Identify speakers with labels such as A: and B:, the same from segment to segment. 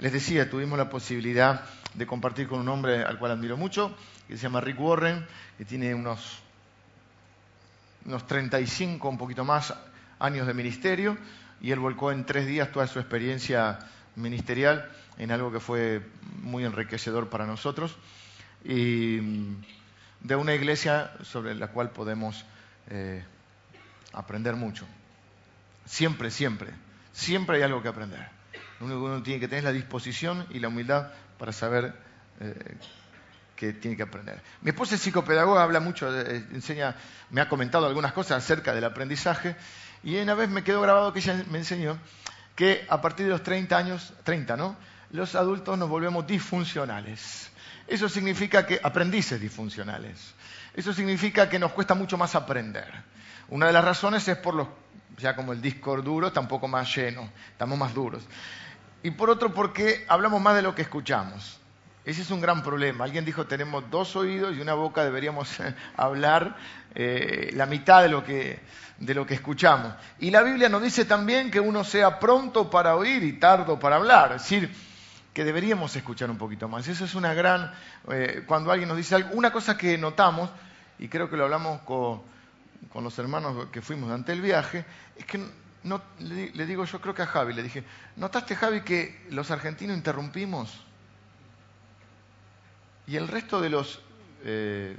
A: Les decía, tuvimos la posibilidad de compartir con un hombre al cual admiro mucho, que se llama Rick Warren, que tiene unos, unos 35, un poquito más, años de ministerio, y él volcó en tres días toda su experiencia ministerial en algo que fue muy enriquecedor para nosotros, y de una iglesia sobre la cual podemos eh, aprender mucho. Siempre, siempre, siempre hay algo que aprender. Lo único que uno tiene que tener es la disposición y la humildad para saber eh, tiene que aprender. Mi esposa es psicopedagoga, habla mucho, eh, enseña, me ha comentado algunas cosas acerca del aprendizaje y una vez me quedó grabado que ella me enseñó que a partir de los 30 años, 30, ¿no? Los adultos nos volvemos disfuncionales. Eso significa que aprendices disfuncionales. Eso significa que nos cuesta mucho más aprender. Una de las razones es por los, ya como el disco duro está un poco más lleno, estamos más duros. Y por otro, porque hablamos más de lo que escuchamos. Ese es un gran problema. Alguien dijo, tenemos dos oídos y una boca, deberíamos hablar eh, la mitad de lo, que, de lo que escuchamos. Y la Biblia nos dice también que uno sea pronto para oír y tardo para hablar. Es decir, que deberíamos escuchar un poquito más. Eso es una gran... Eh, cuando alguien nos dice algo, una cosa que notamos, y creo que lo hablamos con, con los hermanos que fuimos durante el viaje, es que le, digo yo creo que a Javi, le dije, ¿notaste Javi que los argentinos interrumpimos? Y el resto de los... Eh,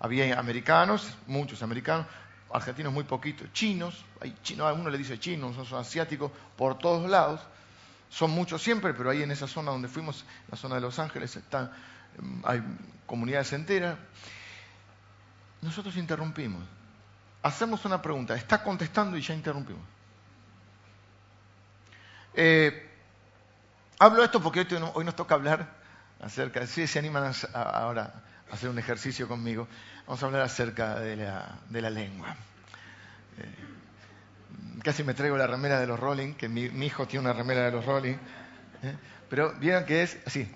A: había americanos, muchos americanos, argentinos muy poquitos, chinos, hay chinos, uno le dice chinos, son asiáticos por todos lados, son muchos siempre, pero ahí en esa zona donde fuimos, la zona de Los Ángeles, están, hay comunidades enteras. Nosotros interrumpimos. Hacemos una pregunta, está contestando y ya interrumpimos. Eh, hablo esto porque hoy, nos toca hablar acerca, si se animan ahora a hacer un ejercicio conmigo, vamos a hablar acerca de la, lengua. Eh, casi me traigo la remera de los Rolling, que mi, hijo tiene una remera de los Rolling, ¿eh? pero vieron que es así.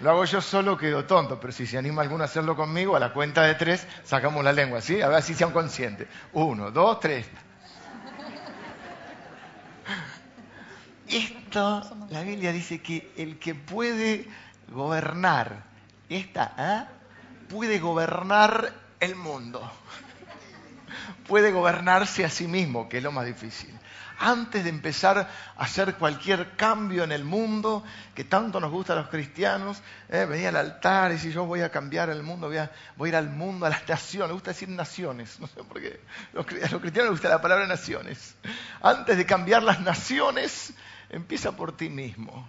A: Lo hago yo solo, quedo tonto, pero si se anima alguno a hacerlo conmigo, a la cuenta de tres, sacamos la lengua, ¿sí? A ver si sean conscientes. Uno, dos, tres. Esto, la Biblia dice que el que puede gobernar esta, ¿eh? puede gobernar el mundo. Puede gobernarse a sí mismo, que es lo más difícil. Antes de empezar a hacer cualquier cambio en el mundo, que tanto nos gusta a los cristianos, ¿eh? venía al altar y decir, yo voy a cambiar el mundo, voy a, voy a ir al mundo, a las naciones. Me gusta decir naciones, no sé por qué. A los cristianos les gusta la palabra naciones. Antes de cambiar las naciones, empieza por ti mismo.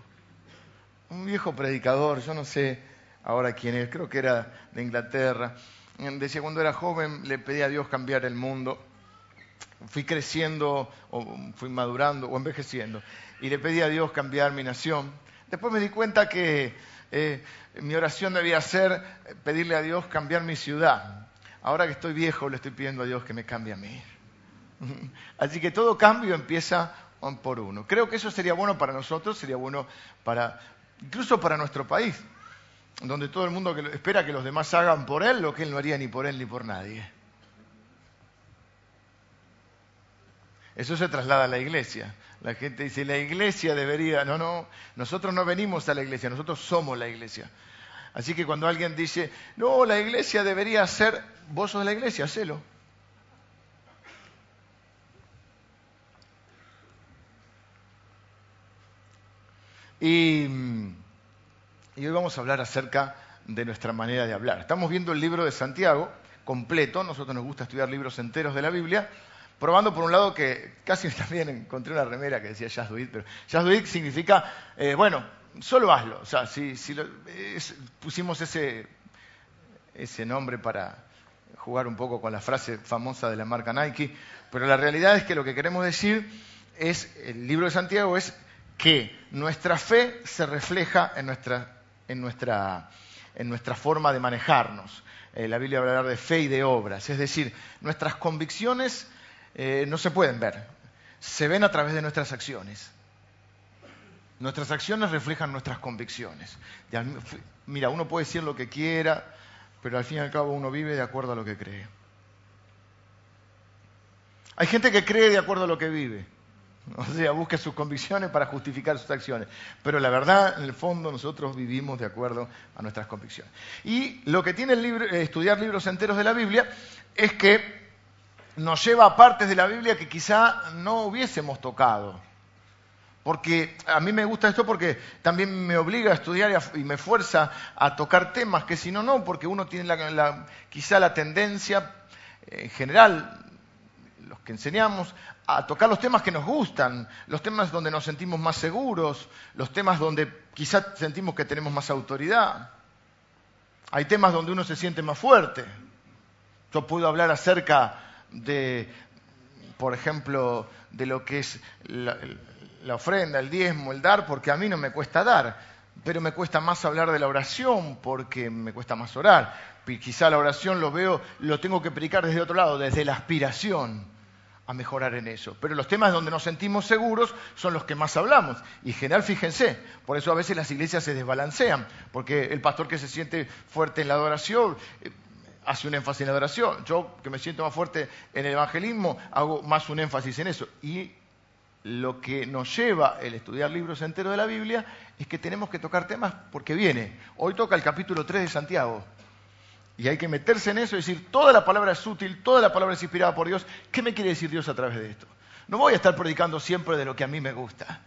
A: Un viejo predicador, yo no sé ahora quién es, creo que era de Inglaterra, decía cuando era joven le pedí a Dios cambiar el mundo. Fui creciendo, o fui madurando, o envejeciendo, y le pedí a Dios cambiar mi nación. Después me di cuenta que eh, mi oración debía ser pedirle a Dios cambiar mi ciudad. Ahora que estoy viejo, le estoy pidiendo a Dios que me cambie a mí. Así que todo cambio empieza por uno. Creo que eso sería bueno para nosotros, sería bueno para, incluso para nuestro país, donde todo el mundo espera que los demás hagan por él lo que él no haría ni por él ni por nadie. Eso se traslada a la iglesia. La gente dice, la iglesia debería... No, no, nosotros no venimos a la iglesia, nosotros somos la iglesia. Así que cuando alguien dice, no, la iglesia debería ser, vos sos de la iglesia, hacelo. Y, hoy vamos a hablar acerca de nuestra manera de hablar. Estamos viendo el libro de Santiago completo, nosotros nos gusta estudiar libros enteros de la Biblia, probando por un lado que casi también encontré una remera que decía Just Do It, pero Just Do It significa, eh, bueno, solo hazlo. O sea, si, pusimos ese, ese nombre para jugar un poco con la frase famosa de la marca Nike, pero la realidad es que lo que queremos decir es, el libro de Santiago es que nuestra fe se refleja en nuestra, en nuestra, en nuestra forma de manejarnos. Eh, la Biblia habla de fe y de obras, es decir, nuestras convicciones eh, no se pueden ver, se ven a través de nuestras acciones. Nuestras acciones reflejan nuestras convicciones. Mira, uno puede decir lo que quiera, pero al fin y al cabo uno vive de acuerdo a lo que cree. Hay gente que cree de acuerdo a lo que vive. O sea, busque sus convicciones para justificar sus acciones. Pero la verdad, en el fondo, nosotros vivimos de acuerdo a nuestras convicciones. Y lo que tiene el eh, estudiar libros enteros de la Biblia es que nos lleva a partes de la Biblia que quizá no hubiésemos tocado. Porque a mí me gusta esto porque también me obliga a estudiar y, me fuerza a tocar temas que si no, no, porque uno tiene quizá la tendencia en general, los que enseñamos, a tocar los temas que nos gustan, los temas donde nos sentimos más seguros, los temas donde quizás sentimos que tenemos más autoridad. Hay temas donde uno se siente más fuerte. Yo puedo hablar acerca de, por ejemplo, de lo que es la, la ofrenda, el diezmo, el dar, porque a mí no me cuesta dar, pero me cuesta más hablar de la oración porque me cuesta más orar. Quizá la oración lo veo, lo tengo que predicar desde otro lado, desde la aspiración a mejorar en eso. Pero los temas donde nos sentimos seguros son los que más hablamos. Y en general, fíjense, por eso a veces las iglesias se desbalancean, porque el pastor que se siente fuerte en la adoración eh, hace un énfasis en la adoración. Yo, que me siento más fuerte en el evangelismo, hago más un énfasis en eso. Y lo que nos lleva el estudiar libros enteros de la Biblia es que tenemos que tocar temas porque viene. Hoy toca el capítulo 3 de Santiago. Y hay que meterse en eso y decir, toda la palabra es útil, toda la palabra es inspirada por Dios. ¿Qué me quiere decir Dios a través de esto? No voy a estar predicando siempre de lo que a mí me gusta.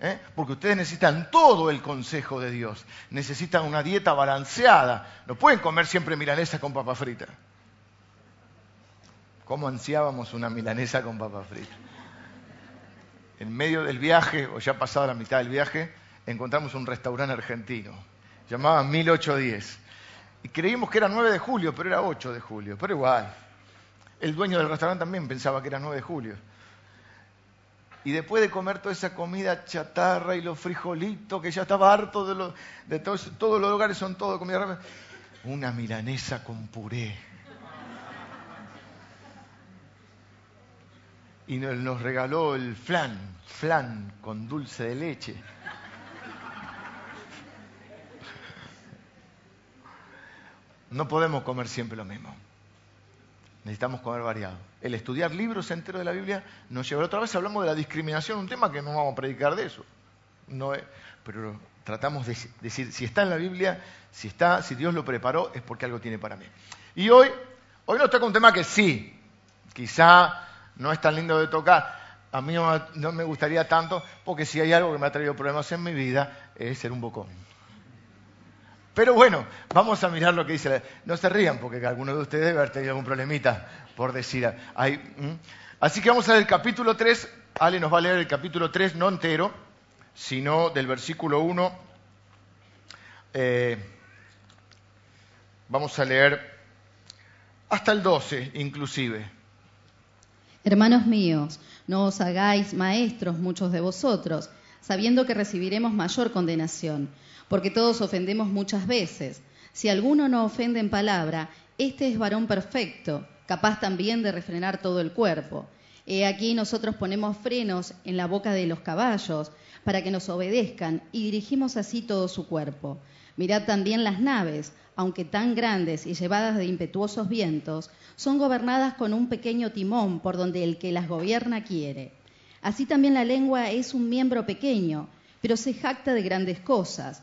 A: ¿eh? Porque ustedes necesitan todo el consejo de Dios. Necesitan una dieta balanceada. No pueden comer siempre milanesa con papa frita. ¿Cómo ansiábamos una milanesa con papa frita? En medio del viaje, o ya pasado la mitad del viaje, encontramos un restaurante argentino. Llamaba 1810 y creímos que era 9 de julio, pero era 8 de julio. Pero igual. El dueño del restaurante también pensaba que era 9 de julio. Y después de comer toda esa comida chatarra y los frijolitos, que ya estaba harto de, de todos, todos los lugares son todo comida rápida, una milanesa con puré. Y nos regaló el flan, flan con dulce de leche. No podemos comer siempre lo mismo. Necesitamos comer variado. El estudiar libros enteros de la Biblia nos lleva. Otra vez hablamos de la discriminación, un tema que no vamos a predicar de eso. No pero tratamos de decir, si está en la Biblia, si está, si Dios lo preparó, es porque algo tiene para mí. Y hoy, hoy nos toca un tema que sí, quizá no es tan lindo de tocar. A mí no me gustaría tanto, porque si hay algo que me ha traído problemas en mi vida, es ser un bocón. Pero bueno, vamos a mirar lo que dice. No se rían, porque alguno de ustedes debe haber tenido algún problemita por decir. Así que vamos a ver el capítulo 3. Ale nos va a leer el capítulo 3, no entero, sino del versículo 1. Eh, vamos a leer hasta el 12, inclusive.
B: Hermanos míos, no os hagáis maestros muchos de vosotros, sabiendo que recibiremos mayor condenación porque todos ofendemos muchas veces. Si alguno no ofende en palabra, este es varón perfecto, capaz también de refrenar todo el cuerpo. He aquí nosotros ponemos frenos en la boca de los caballos para que nos obedezcan y dirigimos así todo su cuerpo. Mirad también las naves, aunque tan grandes y llevadas de impetuosos vientos, son gobernadas con un pequeño timón por donde el que las gobierna quiere. Así también la lengua es un miembro pequeño, pero se jacta de grandes cosas.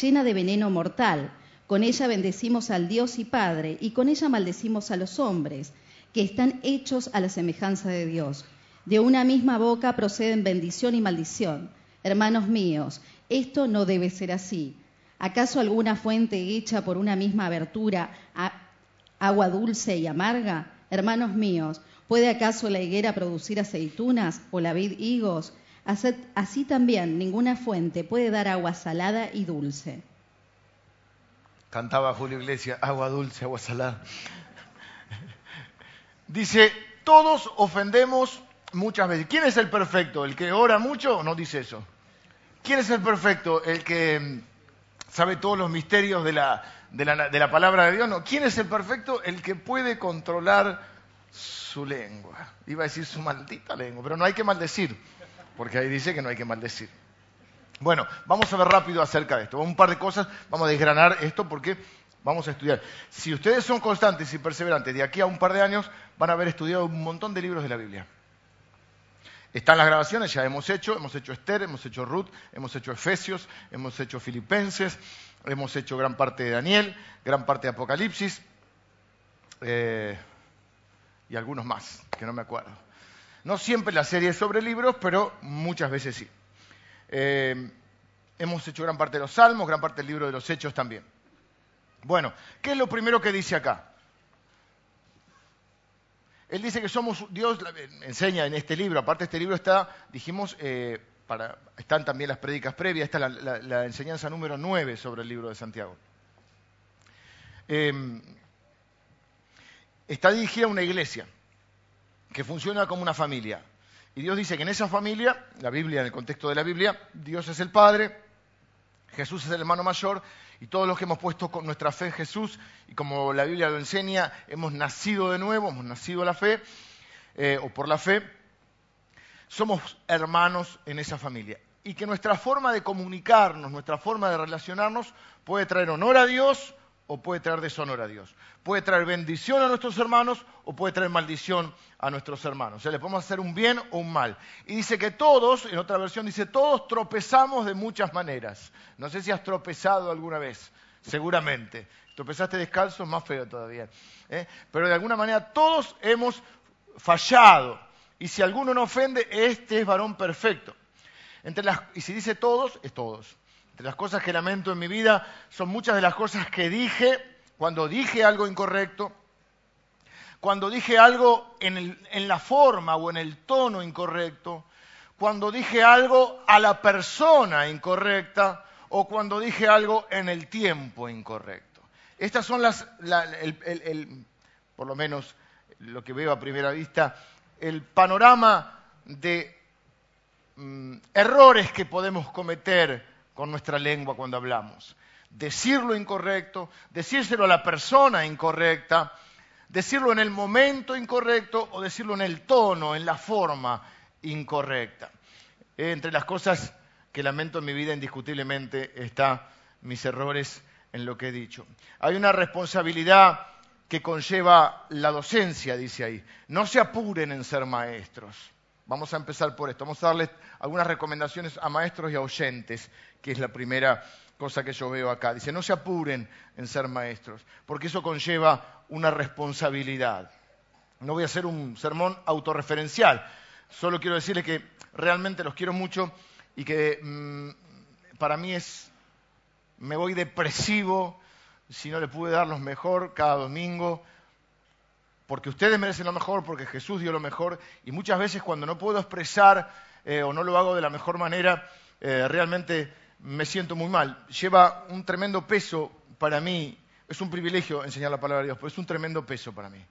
B: llena de veneno mortal. Con ella bendecimos al Dios y Padre, y con ella maldecimos a los hombres, que están hechos a la semejanza de Dios. De una misma boca proceden bendición y maldición. Hermanos míos, esto no debe ser así. ¿Acaso alguna fuente hecha por una misma abertura, agua dulce y amarga? Hermanos míos, ¿puede acaso la higuera producir aceitunas o la vid higos? Así también ninguna fuente puede dar agua salada y dulce.
A: Cantaba Julio Iglesias, agua dulce, agua salada. Dice, todos ofendemos muchas veces. ¿Quién es el perfecto? ¿El que ora mucho? No dice eso. ¿Quién es el perfecto? ¿El que mm, sabe todos los misterios de la, palabra de Dios? No. ¿Quién es el perfecto? El que puede controlar su lengua. Iba a decir su maldita lengua, pero no hay que maldecir, porque ahí dice que no hay que maldecir. Bueno, vamos a ver rápido acerca de esto. Un par de cosas, vamos a desgranar esto porque vamos a estudiar. Si ustedes son constantes y perseverantes, de aquí a un par de años van a haber estudiado un montón de libros de la Biblia. Están las grabaciones, ya hemos hecho, hemos hecho Esther, hemos hecho Ruth, hemos hecho Efesios, hemos hecho Filipenses, hemos hecho gran parte de Daniel, gran parte de Apocalipsis eh, y algunos más, que no me acuerdo. No siempre la serie es sobre libros, pero muchas veces sí. Eh, hemos hecho gran parte de los salmos, gran parte del libro de los hechos también. Bueno, ¿qué es lo primero que dice acá? Él dice que somos, Dios enseña en este libro, aparte este libro está, dijimos, eh, están también las prédicas previas, esta es la, enseñanza número 9 sobre el libro de Santiago. Está dirigida a una iglesia que funciona como una familia. Y Dios dice que en esa familia, la Biblia, en el contexto de la Biblia, Dios es el Padre, Jesús es el hermano mayor y todos los que hemos puesto con nuestra fe en Jesús y como la Biblia lo enseña, hemos nacido de nuevo, hemos nacido a la fe eh, o por la fe, somos hermanos en esa familia. Y que nuestra forma de comunicarnos, nuestra forma de relacionarnos puede traer honor a Dios o puede traer deshonor a Dios. Puede traer bendición a nuestros hermanos o puede traer maldición a nuestros hermanos. O sea, le podemos hacer un bien o un mal. Y dice que todos, en otra versión dice, todos tropezamos de muchas maneras. No sé si has tropezado alguna vez, seguramente. Tropezaste descalzo, más feo todavía. ¿eh? Pero de alguna manera todos hemos fallado. Y si alguno no ofende, este es varón perfecto. Entre y si dice todos, es todos. Entre las cosas que lamento en mi vida son muchas de las cosas que dije cuando dije algo incorrecto, cuando dije algo en, en, la forma o en el tono incorrecto, cuando dije algo a la persona incorrecta o cuando dije algo en el tiempo incorrecto. Estas son las, por lo menos lo que veo a primera vista, el panorama de mm, errores que podemos cometer con nuestra lengua cuando hablamos. Decir lo incorrecto, decírselo a la persona incorrecta, decirlo en el momento incorrecto o decirlo en el tono, en la forma incorrecta. Entre las cosas que lamento en mi vida indiscutiblemente está mis errores en lo que he dicho. Hay una responsabilidad que conlleva la docencia, dice ahí. No se apuren en ser maestros. Vamos a empezar por esto. Vamos a darles algunas recomendaciones a maestros y a oyentes, que es la primera cosa que yo veo acá. Dice, no se apuren en ser maestros, porque eso conlleva una responsabilidad. No voy a hacer un sermón autorreferencial, solo quiero decirles que realmente los quiero mucho y que mm, para mí es, me voy depresivo si no le pude dar lo mejor cada domingo porque ustedes merecen lo mejor, porque Jesús dio lo mejor, y muchas veces cuando no puedo expresar eh, o no lo hago de la mejor manera, eh, realmente me siento muy mal. Lleva un tremendo peso para mí, es un privilegio enseñar la palabra de Dios, pero es un tremendo peso para mí.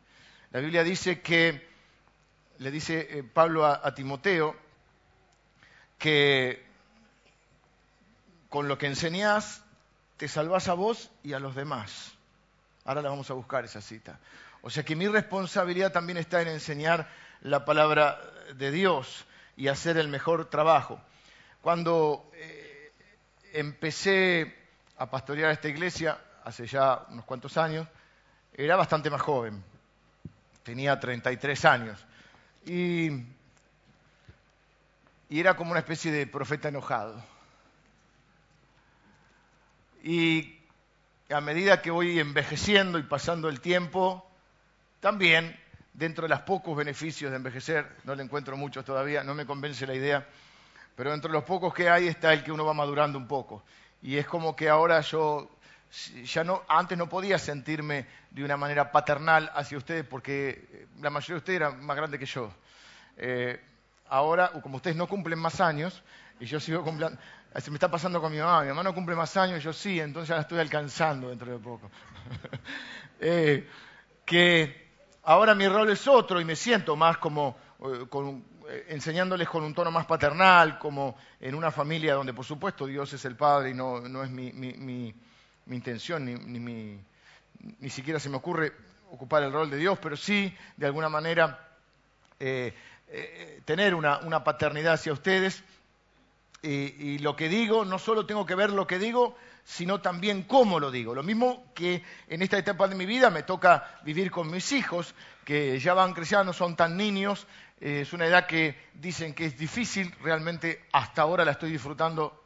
A: La Biblia dice que, le dice eh, Pablo a, Timoteo, que con lo que enseñás te salvás a vos y a los demás. Ahora la vamos a buscar esa cita. O sea que mi responsabilidad también está en enseñar la palabra de Dios y hacer el mejor trabajo. Cuando eh, empecé a pastorear esta iglesia, hace ya unos cuantos años, era bastante más joven, tenía 33 años, y, y era como una especie de profeta enojado. Y a medida que voy envejeciendo y pasando el tiempo, también, dentro de los pocos beneficios de envejecer, no le encuentro muchos todavía, no me convence la idea, pero dentro de los pocos que hay está el que uno va madurando un poco. Y es como que ahora yo ya no, antes no podía sentirme de una manera paternal hacia ustedes porque la mayoría de ustedes eran más grandes que yo. Eh, ahora, como ustedes no cumplen más años, y yo sigo cumpliendo, se me está pasando con mi mamá, mi mamá no cumple más años, yo sí, entonces ya la estoy alcanzando dentro de poco. eh, que ahora mi rol es otro y me siento más como, eh, eh, enseñándoles con un tono más paternal, como en una familia donde por supuesto Dios es el Padre y no, no es mi, mi, mi, intención, ni, ni, ni, siquiera se me ocurre ocupar el rol de Dios, pero sí, de alguna manera, eh, tener una, una, paternidad hacia ustedes. Y lo que digo, no solo tengo que ver lo que digo, sino también cómo lo digo. Lo mismo que en esta etapa de mi vida me toca vivir con mis hijos, que ya van creciendo, no son tan niños, eh, es una edad que dicen que es difícil, realmente hasta ahora la estoy disfrutando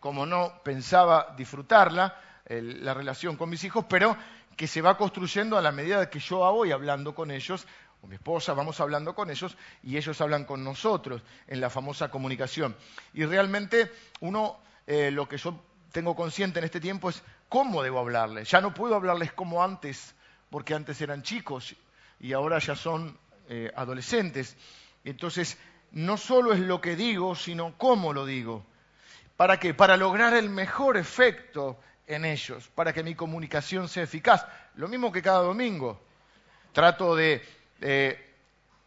A: como no pensaba disfrutarla, la relación con mis hijos, pero que se va construyendo a la medida que yo voy hablando con ellos, o mi esposa, vamos hablando con ellos y ellos hablan con nosotros en la famosa comunicación. Y realmente uno, eh, lo que yo tengo consciente en este tiempo es cómo debo hablarles. Ya no puedo hablarles como antes, porque antes eran chicos y ahora ya son eh, adolescentes. Entonces, no solo es lo que digo, sino cómo lo digo. ¿Para qué? Para lograr el mejor efecto en ellos, para que mi comunicación sea eficaz. Lo mismo que cada domingo. Trato de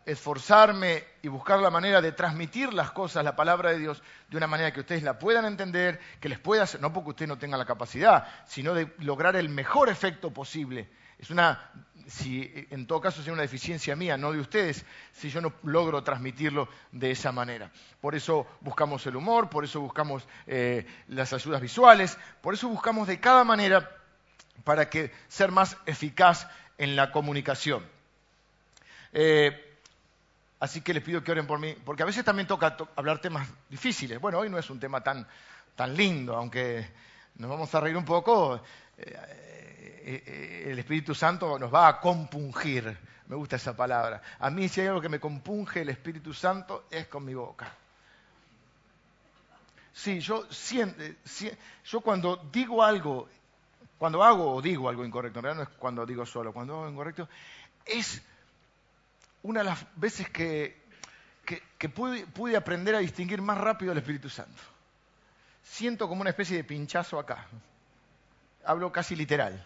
A: esforzarme y buscar la manera de transmitir las cosas, la palabra de Dios, de una manera que ustedes la puedan entender, que les pueda, no porque usted no tenga la capacidad, sino de lograr el mejor efecto posible. Es una, si en todo caso es una deficiencia mía, no de ustedes, si yo no logro transmitirlo de esa manera. Por eso buscamos el humor, por eso buscamos eh, las ayudas visuales, por eso buscamos de cada manera para que ser más eficaz en la comunicación. Eh, Así que les pido que oren por mí, porque a veces también toca hablar temas difíciles. Bueno, hoy no es un tema tan, tan lindo, aunque nos vamos a reír un poco. Eh, eh, eh, el Espíritu Santo nos va a compungir. Me gusta esa palabra. A mí si hay algo que me compunge el Espíritu Santo es con mi boca. Sí, yo, siento, yo cuando digo algo, cuando hago o digo algo incorrecto, en realidad no es cuando digo solo, cuando hago incorrecto, es una de las veces que, pude, aprender a distinguir más rápido al Espíritu Santo. Siento como una especie de pinchazo acá. Hablo casi literal.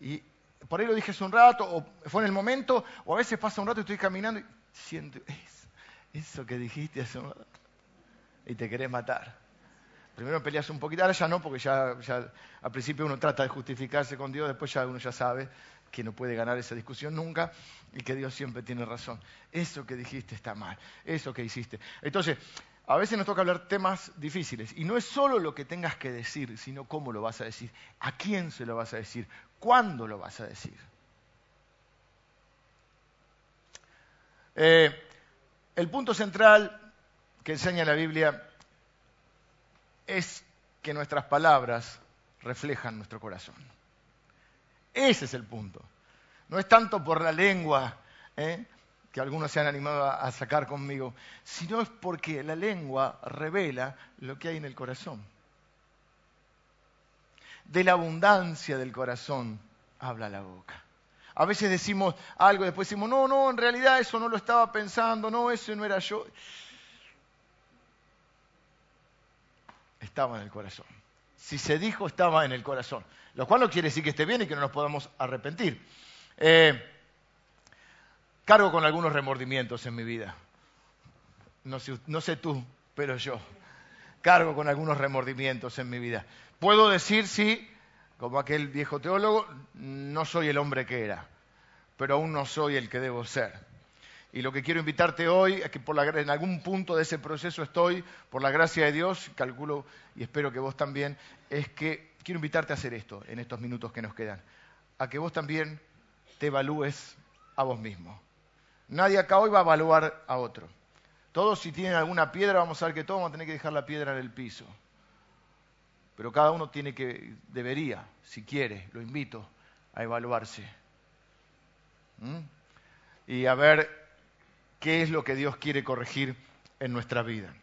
A: Y por ahí lo dije hace un rato, o fue en el momento, o a veces pasa un rato y estoy caminando y siento eso, que dijiste hace un rato. Y te querés matar. Primero peleas un poquito, ahora ya no, porque ya, ya al principio uno trata de justificarse con Dios, después ya uno ya sabe que no puede ganar esa discusión nunca y que Dios siempre tiene razón. Eso que dijiste está mal, eso que hiciste. Entonces, a veces nos toca hablar temas difíciles y no es solo lo que tengas que decir, sino cómo lo vas a decir, a quién se lo vas a decir, cuándo lo vas a decir. Eh, el punto central que enseña la Biblia es que nuestras palabras reflejan nuestro corazón. Ese es el punto. No es tanto por la lengua, ¿eh? que algunos se han animado a sacar conmigo, sino es porque la lengua revela lo que hay en el corazón. De la abundancia del corazón habla la boca. A veces decimos algo después decimos, no, no, en realidad eso no lo estaba pensando, no, eso no era yo. Estaba en el corazón. Si se dijo, estaba en el corazón. Lo cual no quiere decir que esté bien y que no nos podamos arrepentir. Eh, cargo con algunos remordimientos en mi vida. No sé, tú, pero yo. Cargo con algunos remordimientos en mi vida. Puedo decir, sí, como aquel viejo teólogo, no soy el hombre que era, pero aún no soy el que debo ser. Y lo que quiero invitarte hoy es que en algún punto de ese proceso estoy, por la gracia de Dios, calculo y espero que vos también, es que quiero invitarte a hacer esto en estos minutos que nos quedan, a que vos también te evalúes a vos mismo. Nadie acá hoy va a evaluar a otro. Todos si tienen alguna piedra, vamos a ver que todos vamos a tener que dejar la piedra en el piso. Pero cada uno tiene que, debería, si quiere, lo invito a evaluarse. ¿Mm? Y a ver qué es lo que Dios quiere corregir en nuestra vida.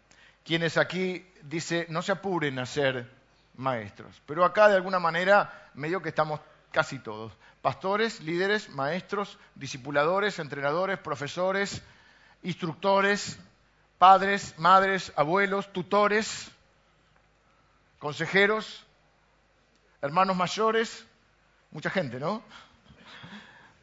A: Quienes aquí dice, no se apuren a ser maestros. Pero acá de alguna manera medio que estamos casi todos. Pastores, líderes, maestros, discipuladores, entrenadores, profesores, instructores, padres, madres, abuelos, tutores, consejeros, hermanos mayores, mucha gente, ¿no?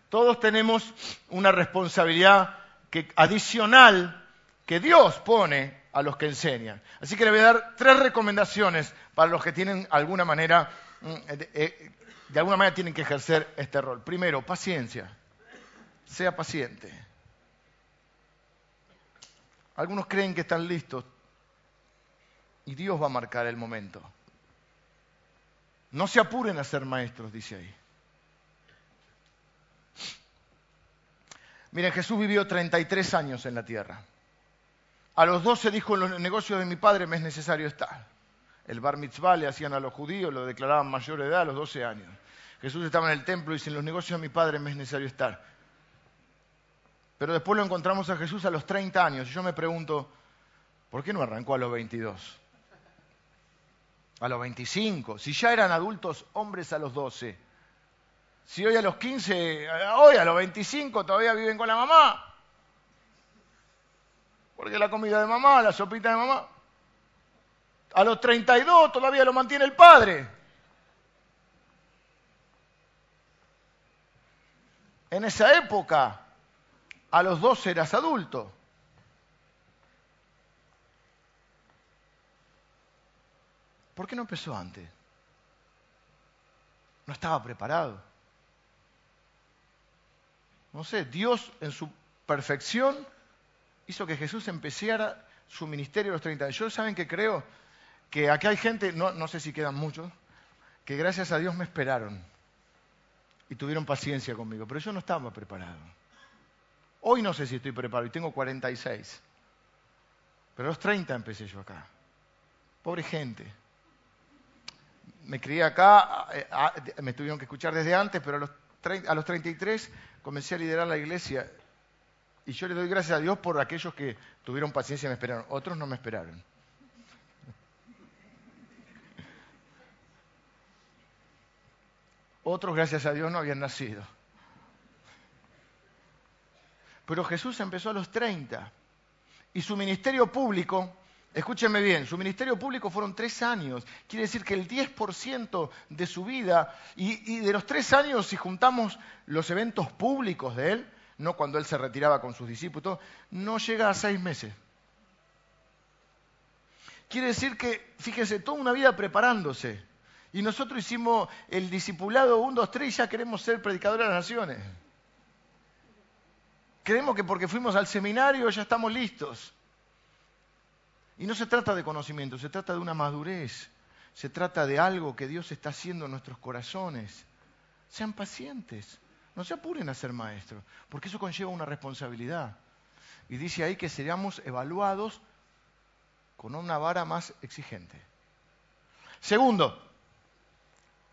A: Todos tenemos una responsabilidad que, adicional que Dios pone a los que enseñan. Así que le voy a dar tres recomendaciones para los que tienen alguna manera, mm, eh, eh, de alguna manera tienen que ejercer este rol. Primero, paciencia. Sea paciente. Algunos creen que están listos y Dios va a marcar el momento. No se apuren a ser maestros, dice ahí. Miren, Jesús vivió 33 años en la tierra. A los 12 dijo, en los negocios de mi padre me es necesario estar. El bar mitzvah le hacían a los judíos, lo declaraban mayor edad a los 12 años. Jesús estaba en el templo y dice, en los negocios de mi padre me es necesario estar. Pero después lo encontramos a Jesús a los 30 años. Y yo me pregunto, ¿por qué no arrancó a los 22? A los 25. Si ya eran adultos hombres a los 12. Si hoy a los 15, hoy a los 25 todavía viven con la mamá. Porque la comida de mamá, la sopita de mamá. A los 32 todavía lo mantiene el padre. En esa época, a los 12 eras adulto. ¿Por qué no empezó antes? No estaba preparado. No sé, Dios en su perfección hizo que Jesús empezara su ministerio a los 30 años. Yo saben que creo que aquí hay gente, no, no sé si quedan muchos, que gracias a Dios me esperaron y tuvieron paciencia conmigo, pero yo no estaba preparado. Hoy no sé si estoy preparado y tengo 46, pero a los 30 empecé yo acá. Pobre gente. Me crié acá, eh, ah, me tuvieron que escuchar desde antes, pero a los, a los 33 comencé a liderar la iglesia y yo le doy gracias a Dios por aquellos que tuvieron paciencia y me esperaron. Otros no me esperaron. Otros, gracias a Dios, no habían nacido. Pero Jesús empezó a los 30. Y su ministerio público, escúchenme bien, su ministerio público fueron tres años. Quiere decir que el 10% de su vida, y, y de los tres años, si juntamos los eventos públicos de él, no cuando él se retiraba con sus discípulos, no llega a seis meses. Quiere decir que, fíjense, toda una vida preparándose. Y nosotros hicimos el discipulado 1, 2, 3 y ya queremos ser predicadores de las naciones. Creemos que porque fuimos al seminario ya estamos listos. Y no se trata de conocimiento, se trata de una madurez. Se trata de algo que Dios está haciendo en nuestros corazones. Sean pacientes. No se apuren a ser maestros, porque eso conlleva una responsabilidad. Y dice ahí que seríamos evaluados con una vara más exigente. Segundo,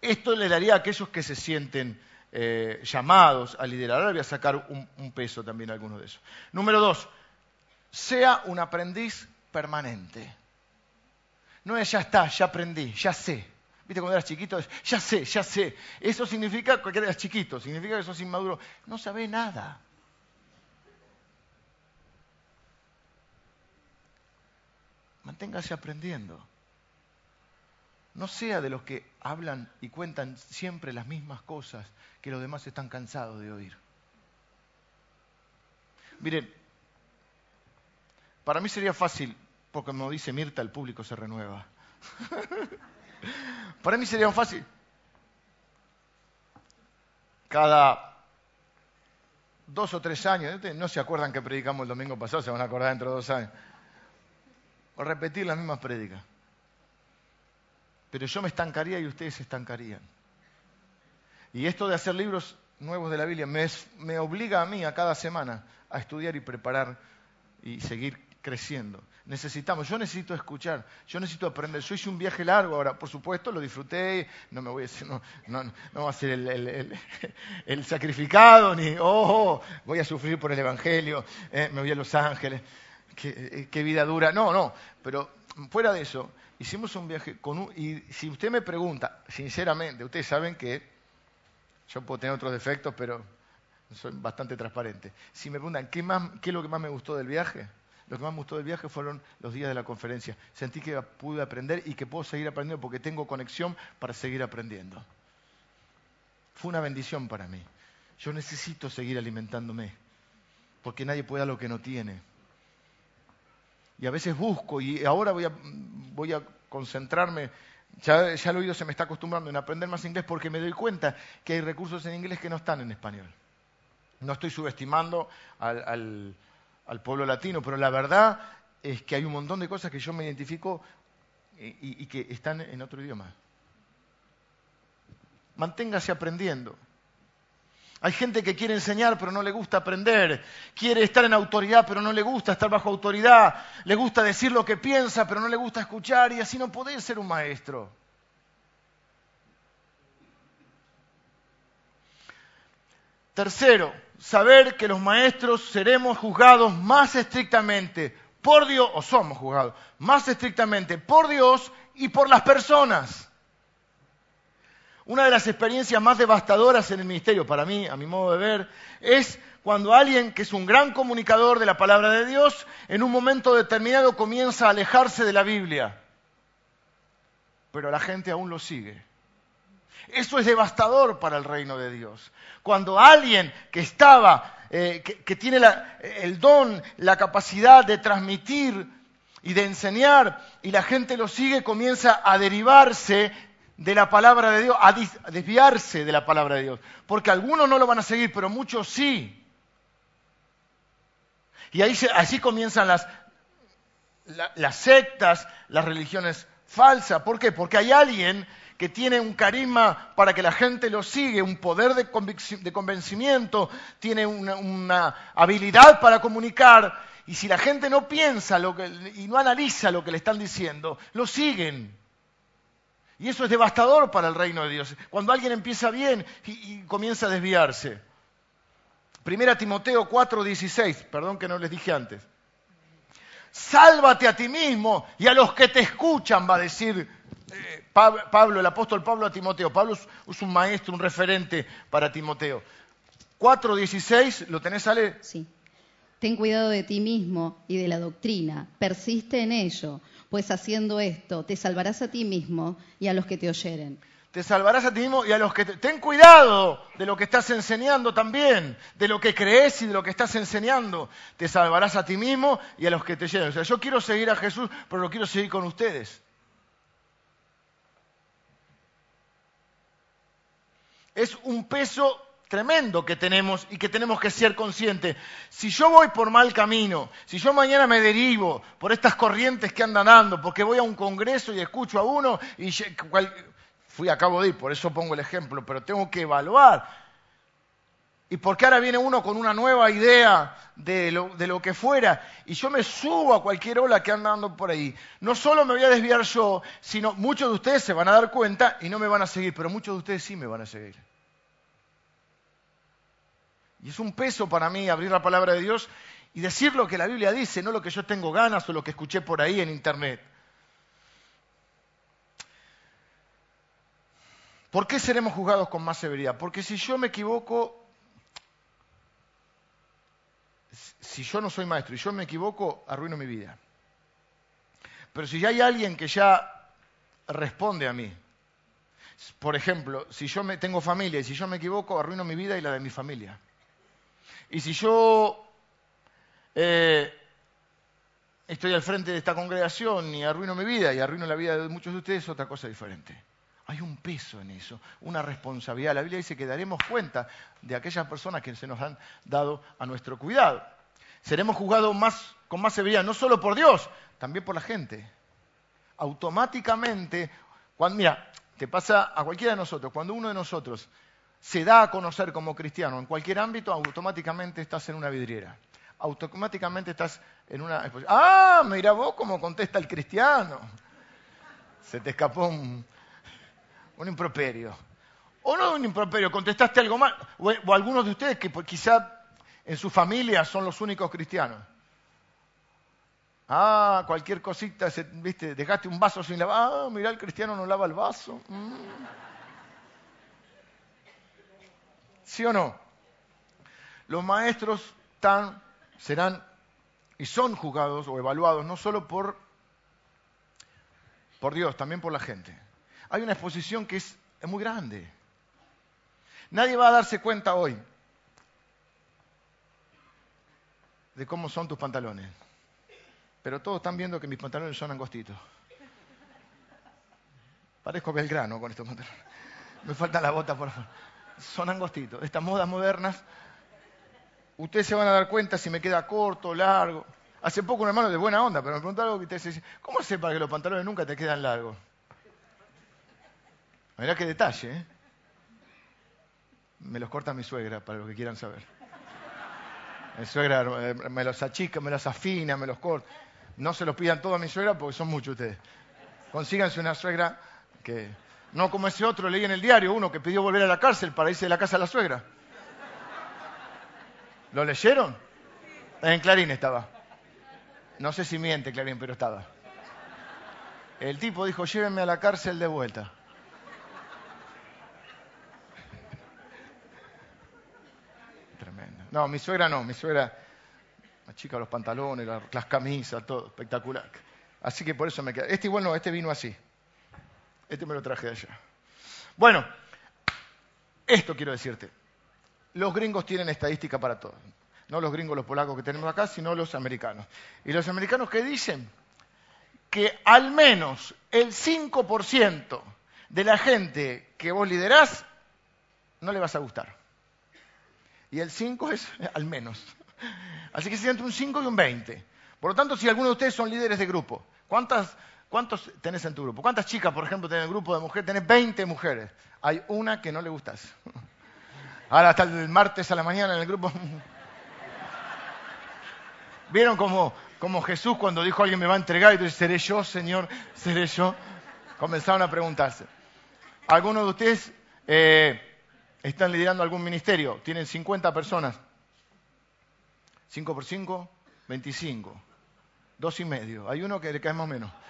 A: esto le daría a aquellos que se sienten eh, llamados a liderar. Ahora voy a sacar un, un peso también a algunos de esos. Número dos, sea un aprendiz permanente. No es ya está, ya aprendí, ya sé. ¿Viste cuando eras chiquito? Ya sé, ya sé. Eso significa que eras chiquito, significa que sos inmaduro. No sabe nada. Manténgase aprendiendo. No sea de los que hablan y cuentan siempre las mismas cosas que los demás están cansados de oír. Miren, para mí sería fácil, porque como dice Mirta, el público se renueva. Para mí sería fácil. Cada dos o tres años, no se acuerdan que predicamos el domingo pasado, se van a acordar dentro de dos años. O repetir las mismas prédicas. Pero yo me estancaría y ustedes se estancarían. Y esto de hacer libros nuevos de la Biblia me, me obliga a mí a cada semana a estudiar y preparar y seguir creciendo. Necesitamos, yo necesito escuchar, yo necesito aprender. Yo hice un viaje largo ahora, por supuesto, lo disfruté, no me voy a decir, no, no, no va a ser el, sacrificado, ni, oh, voy a sufrir por el Evangelio, eh, me voy a Los Ángeles, qué, qué, vida dura. No, no, pero fuera de eso, hicimos un viaje con un, y si usted me pregunta, sinceramente, ustedes saben que yo puedo tener otros defectos, pero soy bastante transparente. Si me preguntan, ¿qué, más, qué es lo que más me gustó del viaje? Lo que más me gustó del viaje fueron los días de la conferencia. Sentí que pude aprender y que puedo seguir aprendiendo porque tengo conexión para seguir aprendiendo. Fue una bendición para mí. Yo necesito seguir alimentándome. porque nadie puede dar lo que no tiene. Y a veces busco, y ahora voy a, voy a concentrarme, ya, ya el oído se me está acostumbrando en aprender más inglés porque me doy cuenta que hay recursos en inglés que no están en español. No estoy subestimando al, pueblo latino, pero la verdad es que hay un montón de cosas que yo me identifico y que están en otro idioma. Manténgase aprendiendo. Hay gente que quiere enseñar pero no le gusta aprender, quiere estar en autoridad pero no le gusta estar bajo autoridad, le gusta decir lo que piensa pero no le gusta escuchar y así no puede ser un maestro. Tercero, saber que los maestros seremos juzgados más estrictamente por Dios, o somos juzgados más estrictamente por Dios y por las personas. Una de las experiencias más devastadoras en el ministerio, para mí, a mi modo de ver, es cuando alguien que es un gran comunicador de la palabra de Dios, en un momento determinado comienza a alejarse de la Biblia. Pero la gente aún lo sigue. Eso es devastador para el reino de Dios. Cuando alguien que estaba, eh, que, tiene el don, la capacidad de transmitir y de enseñar, y la gente lo sigue, comienza a derivarse de la palabra de Dios, a desviarse de la palabra de Dios. Porque algunos no lo van a seguir, pero muchos sí. Y ahí así comienzan las, las sectas, las religiones falsas. ¿Por qué? Porque hay alguien que tiene un carisma para que la gente lo sigue, un poder de, convencimiento, tiene una, habilidad para comunicar, y si la gente no piensa lo que, y no analiza lo que le están diciendo, lo siguen. Y eso es devastador para el reino de Dios. Cuando alguien empieza bien y, comienza a desviarse. Primera Timoteo 4:16, perdón que no les dije antes. Sálvate a ti mismo y a los que te escuchan, va a decir eh, Pablo, el apóstol Pablo a Timoteo. Pablo es, un maestro, un referente para Timoteo. 4:16, ¿lo tenés, Ale?
B: Sí. Ten cuidado de ti mismo y de la doctrina, persiste en ello pues haciendo esto te salvarás a ti mismo y a los que te oyeren.
A: Te salvarás a ti mismo y a los que te... Ten cuidado de lo que estás enseñando también, de lo que crees y de lo que estás enseñando. Te salvarás a ti mismo y a los que te oyeren. O sea, yo quiero seguir a Jesús, pero lo quiero seguir con ustedes. Es un peso tremendo que tenemos y que tenemos que ser conscientes. Si yo voy por mal camino, si yo mañana me derivo por estas corrientes que andan dando, porque voy a un congreso y escucho a uno y fui acabo de ir, por eso pongo el ejemplo, pero tengo que evaluar. Y porque ahora viene uno con una nueva idea de lo, que fuera, y yo me subo a cualquier ola que anda dando por ahí. No solo me voy a desviar yo, sino muchos de ustedes se van a dar cuenta y no me van a seguir, pero muchos de ustedes sí me van a seguir. Y es un peso para mí abrir la palabra de Dios y decir lo que la Biblia dice, no lo que yo tengo ganas o lo que escuché por ahí en internet. ¿Por qué seremos juzgados con más severidad? Porque si yo me equivoco, si yo no soy maestro y yo me equivoco, arruino mi vida. Pero si ya hay alguien que ya responde a mí, por ejemplo, si yo me, tengo familia y si yo me equivoco, arruino mi vida y la de mi familia. Y si yo eh, estoy al frente de esta congregación y arruino mi vida y arruino la vida de muchos de ustedes, es otra cosa diferente. Hay un peso en eso, una responsabilidad. La Biblia dice que daremos cuenta de aquellas personas que se nos han dado a nuestro cuidado. Seremos juzgados más, con más severidad, no solo por Dios, también por la gente. Automáticamente, mira, te pasa a cualquiera de nosotros, cuando uno de nosotros se da a conocer como cristiano en cualquier ámbito, automáticamente estás en una vidriera. Automáticamente estás en una Ah, mira vos cómo contesta el cristiano. Se te escapó un, improperio. O no un improperio, contestaste algo mal. O, algunos de ustedes que pues, quizá en su familia son los únicos cristianos. Ah, cualquier cosita, viste, dejaste un vaso sin lavar. Ah, mira, el cristiano no lava el vaso. ¿Sí o no? Los maestros serán y son juzgados o evaluados no solo por, por Dios, también por la gente. Hay una exposición que es, muy grande. Nadie va a darse cuenta hoy de cómo son tus pantalones. Pero todos están viendo que mis pantalones son angostitos. Parezco Belgrano con estos pantalones. Me falta la bota, por favor. Son angostitos. Estas modas modernas, ustedes se van a dar cuenta si me queda corto, largo. Hace poco un hermano de buena onda, pero me preguntó algo que te dice, ¿cómo hace para que los pantalones nunca te quedan largos? Mirá qué detalle, ¿eh? Me los corta mi suegra, para los que quieran saber. Mi suegra eh, me los achica, me los afina, me los corta. No se los pidan todos a mi suegra porque son muchos ustedes. Consíganse una suegra que... No como ese otro, leí en el diario uno que pidió volver a la cárcel para irse de la casa a la suegra. ¿Lo leyeron? En Clarín estaba. No sé si miente Clarín, pero estaba. El tipo dijo, llévenme a la cárcel de vuelta. Tremendo. No, mi suegra no, mi suegra chica los pantalones, las camisas, todo, espectacular. Así que por eso me queda. Este igual no, este vino así. Este me lo traje de allá. Bueno, esto quiero decirte. Los gringos tienen estadística para todo. No los gringos, los polacos que tenemos acá, sino los americanos. Y los americanos que dicen que al menos el 5% de la gente que vos liderás no le vas a gustar. Y el 5 es al menos. Así que es entre un 5 y un 20. Por lo tanto, si alguno de ustedes son líderes de grupo, ¿cuántas, ¿cuántos tenés en tu grupo? ¿Cuántas chicas, por ejemplo, tenés en el grupo de mujeres? Tenés 20 mujeres. Hay una que no le gustas. Ahora hasta el martes a la mañana en el grupo. ¿Vieron como, como Jesús cuando dijo alguien me va a entregar y dice, seré yo, Señor, seré yo? Comenzaron a preguntarse. ¿Algunos de ustedes eh, están liderando algún ministerio? Tienen 50 personas. 5 por 5, 25. Dos y medio. Hay uno que le cae más o menos.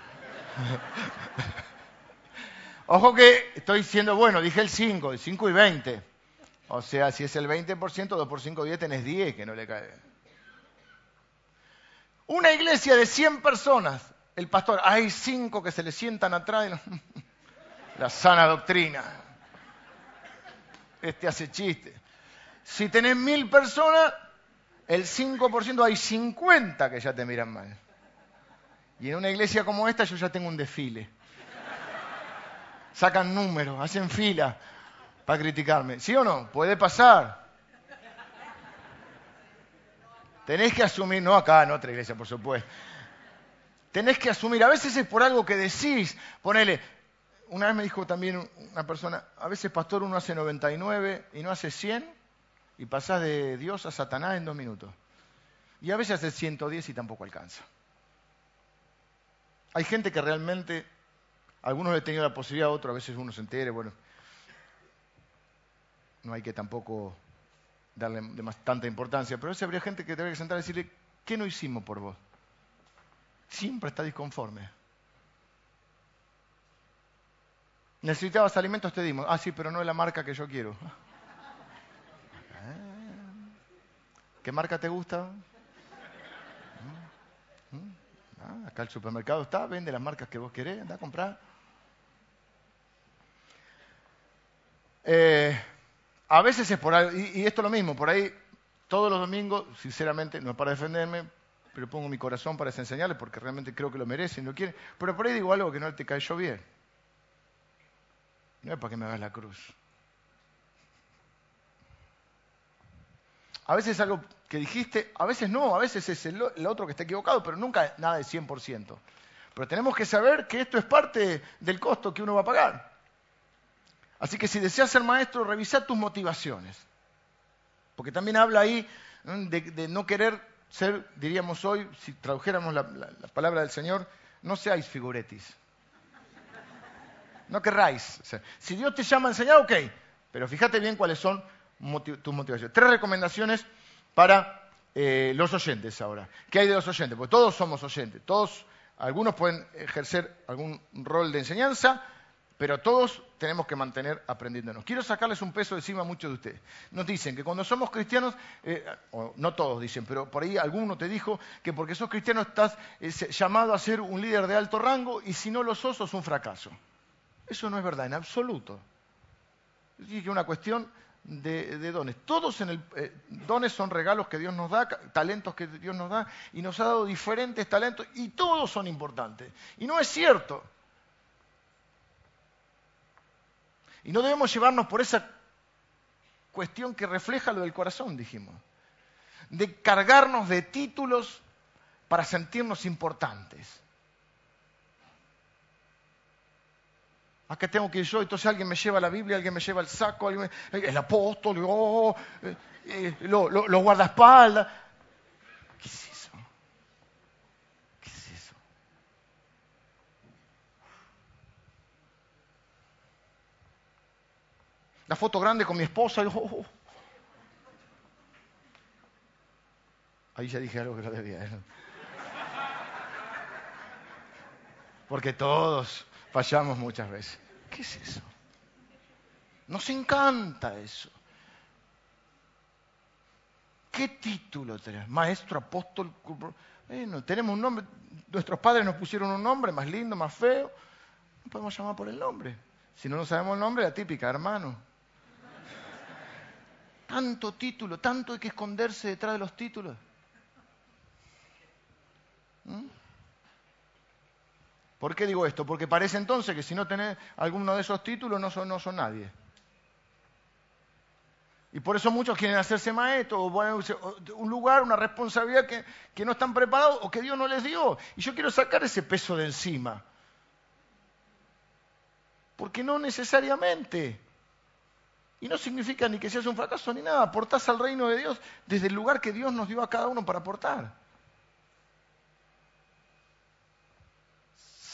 A: Ojo que estoy siendo bueno, dije el 5, el 5 y 20. O sea, si es el 20%, 2 por 5, 10, tenés 10 que no le cae. Una iglesia de 100 personas, el pastor, hay 5 que se le sientan atrás. La sana doctrina. Este hace chiste. Si tenés mil personas, el 5% hay 50 que ya te miran mal. Y en una iglesia como esta yo ya tengo un desfile. Sacan números, hacen fila para criticarme. ¿Sí o no? Puede pasar. Tenés que asumir, no acá, en otra iglesia, por supuesto. Tenés que asumir, a veces es por algo que decís. Ponele, una vez me dijo también una persona, a veces pastor uno hace 99 y no hace 100 y pasás de Dios a Satanás en dos minutos. Y a veces hace 110 y tampoco alcanza. Hay gente que realmente, algunos he tenido la posibilidad, otros a veces uno se entere, bueno, no hay que tampoco darle tanta importancia, pero a veces habría gente que tendría que sentar y decirle, ¿qué no hicimos por vos? Siempre está disconforme. Necesitabas alimentos, te dimos. Ah, sí, pero no es la marca que yo quiero. ¿Qué marca te gusta? ¿Mm? ¿Mm? Ah, acá el supermercado está, vende las marcas que vos querés, anda a comprar. Eh, a veces es por ahí, y, esto es lo mismo, por ahí todos los domingos, sinceramente, no es para defenderme, pero pongo mi corazón para enseñarles porque realmente creo que lo merecen, lo quieren, pero por ahí digo algo que no te cayó bien. No es para que me hagas la cruz. A veces es algo que dijiste, a veces no, a veces es el, otro que está equivocado, pero nunca nada de 100%. Pero tenemos que saber que esto es parte del costo que uno va a pagar. Así que si deseas ser maestro, revisa tus motivaciones. Porque también habla ahí de, no querer ser, diríamos hoy, si tradujéramos la, palabra del Señor, no seáis figuretis. No querráis. si Dios te llama a enseñar, ok, pero fíjate bien cuáles son tus motivaciones. Tres recomendaciones para eh, los oyentes ahora. ¿Qué hay de los oyentes? Porque todos somos oyentes, todos, algunos pueden ejercer algún rol de enseñanza, pero todos tenemos que mantener aprendiéndonos. Quiero sacarles un peso encima a muchos de ustedes. Nos dicen que cuando somos cristianos, eh, no todos dicen, pero por ahí alguno te dijo que porque sos cristiano estás eh, llamado a ser un líder de alto rango y si no lo sos, sos un fracaso. Eso no es verdad, en absoluto. Es una cuestión de, dones. Todos en el, eh, dones son regalos que Dios nos da, talentos que Dios nos da, y nos ha dado diferentes talentos, y todos son importantes. Y no es cierto. Y no debemos llevarnos por esa cuestión que refleja lo del corazón, dijimos. De cargarnos de títulos para sentirnos importantes. Acá tengo que ir yo, entonces alguien me lleva la Biblia, alguien me lleva el saco, el apóstol, oh, eh, eh, los guardaespaldas. ¿Qué es eso? ¿Qué es eso? La foto grande con mi esposa, oh, oh. ahí ya dije algo que no debía. Porque todos fallamos muchas veces. ¿Qué es eso? Nos encanta eso. ¿Qué título tenemos? Maestro, apóstol. Bueno, tenemos un nombre. Nuestros padres nos pusieron un nombre más lindo, más feo. No podemos llamar por el nombre. Si no nos sabemos el nombre, la típica, hermano. Tanto título, tanto hay que esconderse detrás de los títulos. ¿Mm? ¿Por qué digo esto? Porque parece entonces que si no tenés alguno de esos títulos no son, nadie. Y por eso muchos quieren hacerse maestros o un lugar, una responsabilidad que, que no están preparados o que Dios no les dio. Y yo quiero sacar ese peso de encima. Porque no necesariamente. Y no significa ni que seas un fracaso ni nada. Aportás al reino de Dios desde el lugar que Dios nos dio a cada uno para aportar.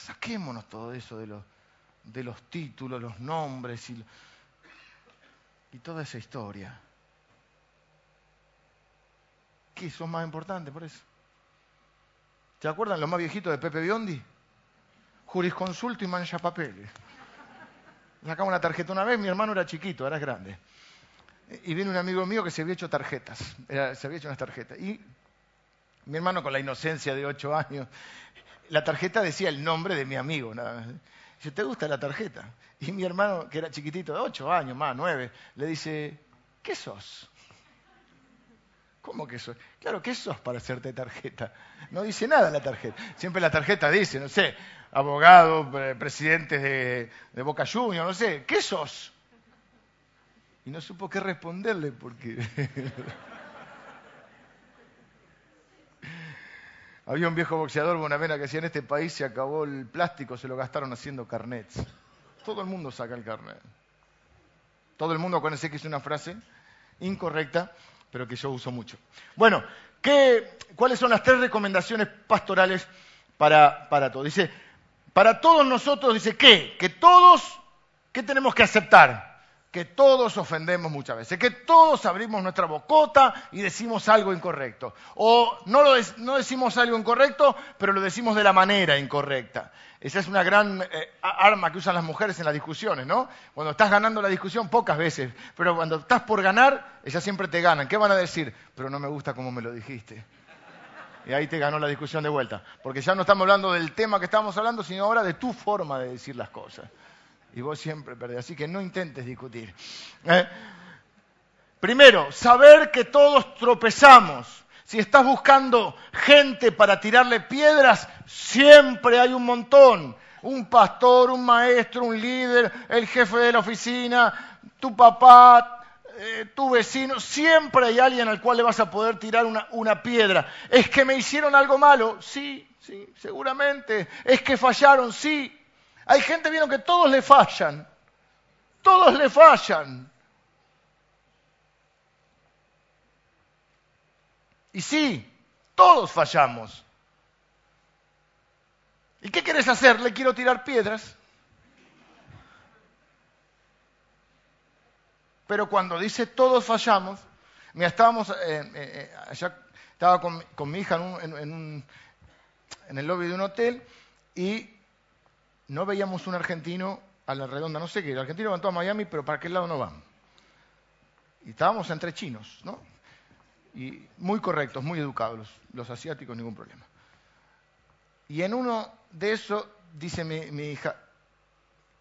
A: Saquémonos todo eso de los, de los títulos, los nombres y, y toda esa historia. ¿Qué son más importante por eso? ¿Se acuerdan los más viejitos de Pepe Biondi? Jurisconsulto y mancha papeles. Sacamos una tarjeta una vez, mi hermano era chiquito, era grande. Y viene un amigo mío que se había hecho tarjetas, se había hecho unas tarjetas. Y mi hermano con la inocencia de ocho años la tarjeta decía el nombre de mi amigo. Nada Dice, ¿te gusta la tarjeta? Y mi hermano, que era chiquitito, de ocho años más, nueve, le dice, ¿qué sos? ¿Cómo que sos? Claro, ¿qué sos para hacerte tarjeta? No dice nada la tarjeta. Siempre la tarjeta dice, no sé, abogado, presidente de, de Boca Juniors, no sé, ¿qué sos? Y no supo qué responderle porque... Había un viejo boxeador Bonavena que decía, en este país se acabó el plástico, se lo gastaron haciendo carnets. Todo el mundo saca el carnet. Todo el mundo conoce que es una frase incorrecta, pero que yo uso mucho. Bueno, ¿qué, ¿cuáles son las tres recomendaciones pastorales para, para todos? Dice, para todos nosotros, dice, ¿qué? Que todos, ¿qué tenemos que aceptar? Que todos ofendemos muchas veces, que todos abrimos nuestra bocota y decimos algo incorrecto. O no, decimos algo incorrecto, pero lo decimos de la manera incorrecta. Esa es una gran eh, arma que usan las mujeres en las discusiones, ¿no? Cuando estás ganando la discusión, pocas veces, pero cuando estás por ganar, ellas siempre te ganan. ¿Qué van a decir? Pero no me gusta cómo me lo dijiste. Y ahí te ganó la discusión de vuelta. Porque ya no estamos hablando del tema que estamos hablando, sino ahora de tu forma de decir las cosas y vos siempre perdés. Así que no intentes discutir. ¿eh? Primero, saber que todos tropezamos. Si estás buscando gente para tirarle piedras, siempre hay un montón. Un pastor, un maestro, un líder, el jefe de la oficina, tu papá, eh, tu vecino, siempre hay alguien al cual le vas a poder tirar una, una piedra. ¿Es que me hicieron algo malo? Sí, sí, seguramente. ¿Es que fallaron? Sí, hay gente, vieron que todos le fallan. Todos le fallan. Y sí, todos fallamos. ¿Y qué quieres hacer? Le quiero tirar piedras. Pero cuando dice todos fallamos, mira, estábamos, eh, eh, eh, allá, estaba con, mi hija en, en el lobby de un hotel y no veíamos un argentino a la redonda, no sé qué, el argentino van a Miami, pero ¿para qué lado no van? Y estábamos entre chinos, ¿no? Y muy correctos, muy educados, los, asiáticos, ningún problema. Y en uno de esos dice mi, hija,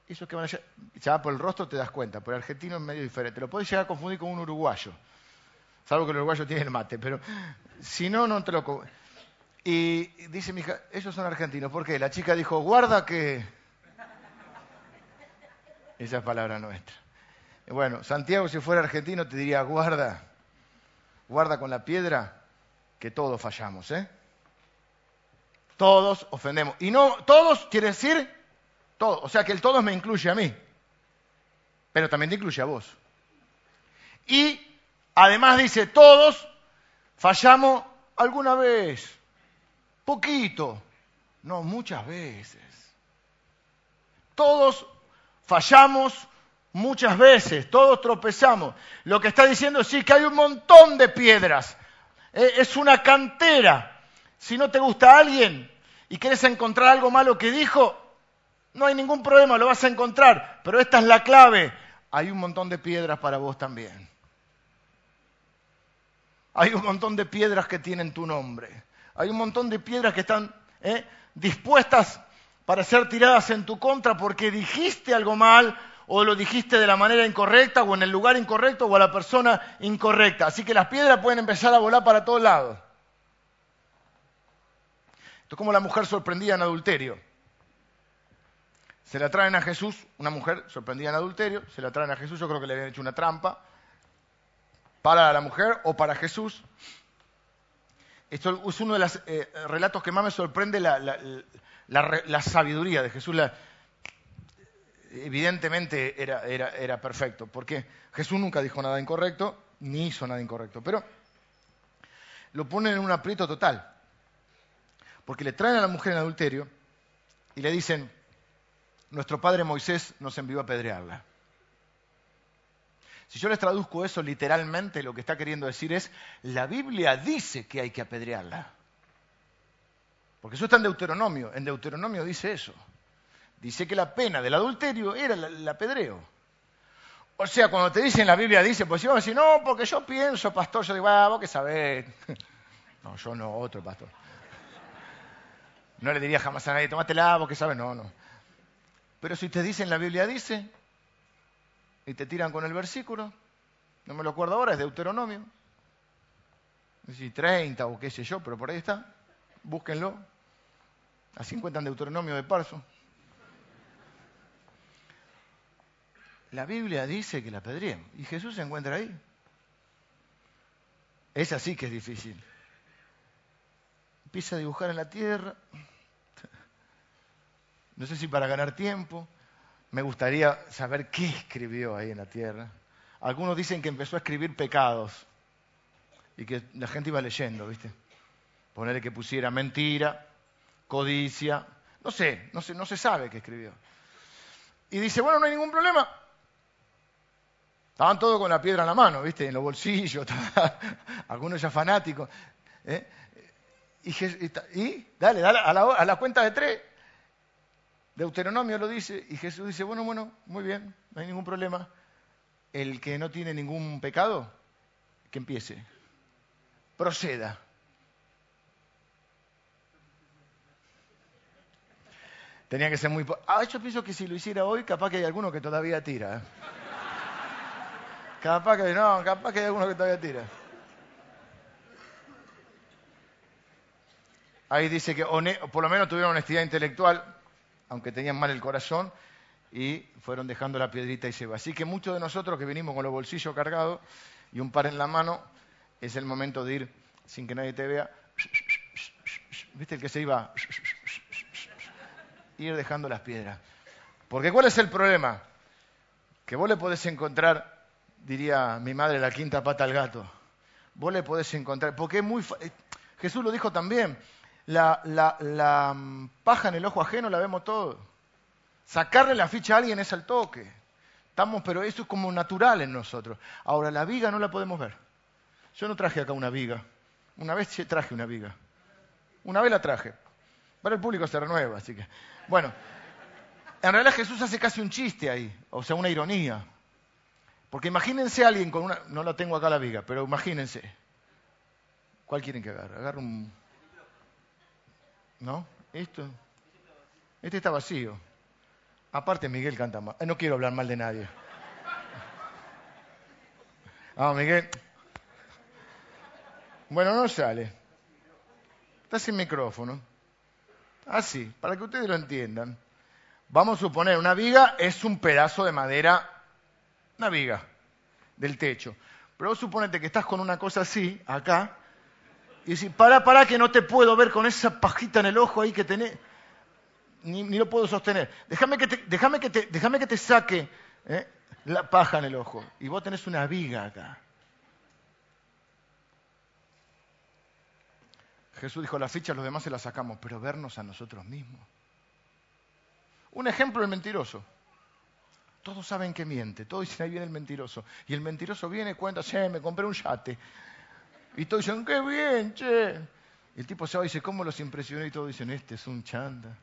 A: eso que van a ya por el rostro te das cuenta, pero el argentino es medio diferente. Lo puedes llegar a confundir con un uruguayo, salvo que el uruguayo tiene el mate, pero si no, no te lo... Y dice mi hija, ellos son argentinos, ¿por qué? La chica dijo, guarda que... Esa es palabra nuestra. Bueno, Santiago si fuera argentino te diría, guarda, guarda con la piedra, que todos fallamos, ¿eh? Todos ofendemos. Y no, todos quiere decir todo. O sea que el todos me incluye a mí, pero también te incluye a vos. Y además dice, todos fallamos alguna vez, poquito, no, muchas veces. Todos fallamos muchas veces, todos tropezamos. Lo que está diciendo es sí que hay un montón de piedras. Eh, es una cantera. Si no te gusta alguien y quieres encontrar algo malo que dijo, no hay ningún problema, lo vas a encontrar. Pero esta es la clave. Hay un montón de piedras para vos también. Hay un montón de piedras que tienen tu nombre. Hay un montón de piedras que están eh, dispuestas para ser tiradas en tu contra porque dijiste algo mal o lo dijiste de la manera incorrecta o en el lugar incorrecto o a la persona incorrecta. Así que las piedras pueden empezar a volar para todos lados. Esto es como la mujer sorprendida en adulterio. Se la traen a Jesús, una mujer sorprendida en adulterio, se la traen a Jesús, yo creo que le habían hecho una trampa para la mujer o para Jesús. Esto es uno de los eh, relatos que más me sorprende la, sabiduría de Jesús. evidentemente era, era, perfecto, porque Jesús nunca dijo nada incorrecto, ni hizo nada incorrecto, pero lo ponen en un aprieto total, porque le traen a la mujer en adulterio y le dicen, nuestro padre Moisés nos envió a apedrearla. Si yo les traduzco eso literalmente, lo que está queriendo decir es, la Biblia dice que hay que apedrearla. Porque eso está en Deuteronomio. En Deuteronomio dice eso. Dice que la pena del adulterio era el apedreo. O sea, cuando te dicen la Biblia dice, pues si vos decís, no, porque yo pienso, pastor, yo digo, ah, vos que sabés. No, yo no, otro pastor. No le diría jamás a nadie, tomátela, vos que sabés, no, no. Pero si te dicen la Biblia dice, y te tiran con el versículo, no me lo acuerdo ahora, es Deuteronomio. Es 30 o qué sé yo, pero por ahí está. Búsquenlo. Así encuentran Deuteronomio de Parso. La Biblia dice que la pedrían y Jesús se encuentra ahí. Es así que es difícil. Empieza a dibujar en la tierra. No sé si para ganar tiempo. Me gustaría saber qué escribió ahí en la tierra. Algunos dicen que empezó a escribir pecados y que la gente iba leyendo, ¿viste? Ponerle que pusiera mentira, codicia, no sé, no, sé, no se sabe qué escribió. Y dice, bueno, no hay ningún problema. Estaban todos con la piedra en la mano, ¿viste? En los bolsillos, algunos ya fanáticos. ¿eh? Y, dale, dale a, la, a la cuenta de tres. Deuteronomio lo dice y Jesús dice, bueno, bueno, muy bien, no hay ningún problema. El que no tiene ningún pecado, que empiece. Proceda. Tenía que ser muy... Ah, yo pienso que si lo hiciera hoy, capaz que hay alguno que todavía tira. ¿eh? Capaz que no, capaz que hay alguno que todavía tira. Ahí dice que por lo menos tuvieron honestidad intelectual, aunque tenían mal el corazón, y fueron dejando la piedrita y se va. Así que muchos de nosotros que venimos con los bolsillos cargados y un par en la mano, es el momento de ir sin que nadie te vea. ¿Viste el que se iba? Ir dejando las piedras. Porque ¿cuál es el problema? Que vos le podés encontrar, diría mi madre, la quinta pata al gato. Vos le podés encontrar, porque es muy... Eh, Jesús lo dijo también, la, la, mm, paja en el ojo ajeno la vemos todo. Sacarle la ficha a alguien es al toque. Estamos, pero eso es como natural en nosotros. Ahora, la viga no la podemos ver. Yo no traje acá una viga. Una vez traje una viga. Una vez la traje. Para el público se renueva, así que. Bueno, en realidad Jesús hace casi un chiste ahí, o sea, una ironía. Porque imagínense alguien con una. No la tengo acá la viga, pero imagínense. ¿Cuál quieren que agarre? Agarre un. ¿No? Esto. Este está vacío. Aparte, Miguel canta mal. Eh, no quiero hablar mal de nadie. Ah, Miguel. Bueno, no sale. Está sin micrófono. Así, para que ustedes lo entiendan. Vamos a suponer, una viga es un pedazo de madera, una viga del techo. Pero vos suponete que estás con una cosa así, acá, y decís, para, para, que no te puedo ver con esa pajita en el ojo ahí que tenés. Ni, lo puedo sostener. Déjame que te, déjame que te, que te saque ¿eh? la paja en el ojo. Y vos tenés una viga acá. Jesús dijo, las fichas los demás se las sacamos, pero vernos a nosotros mismos. Un ejemplo el mentiroso. Todos saben que miente, todos dicen ahí viene el mentiroso. Y el mentiroso viene y cuenta, che, me compré un yate. Y todos dicen, qué bien, che. Y el tipo se va y dice, ¿cómo los impresionó? Y todos dicen, este es un chanda.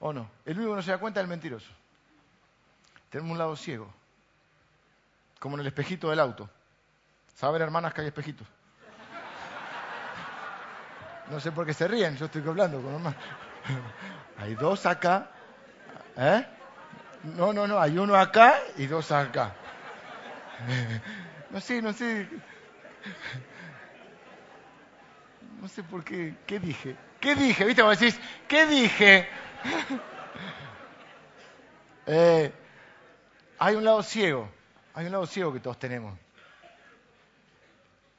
A: ¿O no? El único que no se da cuenta es el mentiroso. Tenemos un lado ciego. Como en el espejito del auto. ¿Saben, hermanas, que hay espejitos? No sé por qué se ríen, yo estoy hablando con mamá. Hay dos acá. ¿Eh? No, no, no, hay uno acá y dos acá. No sé, no sé. No sé por qué. ¿Qué dije? ¿Qué dije? ¿Viste? Vos decís, ¿qué dije? Eh, hay un lado ciego. Hay un lado ciego que todos tenemos.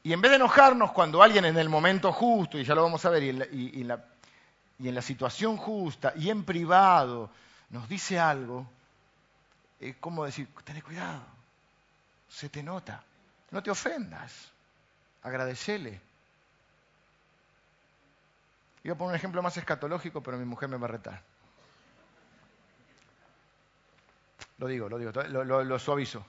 A: Y en vez de enojarnos cuando alguien en el momento justo, y ya lo vamos a ver, y en la, y en la, situación justa, y en privado, nos dice algo, es como decir, ten cuidado, se te nota, no te ofendas, agradecele. Iba a poner un ejemplo más escatológico, pero mi mujer me va a retar. Lo digo, lo digo, lo, lo suavizo.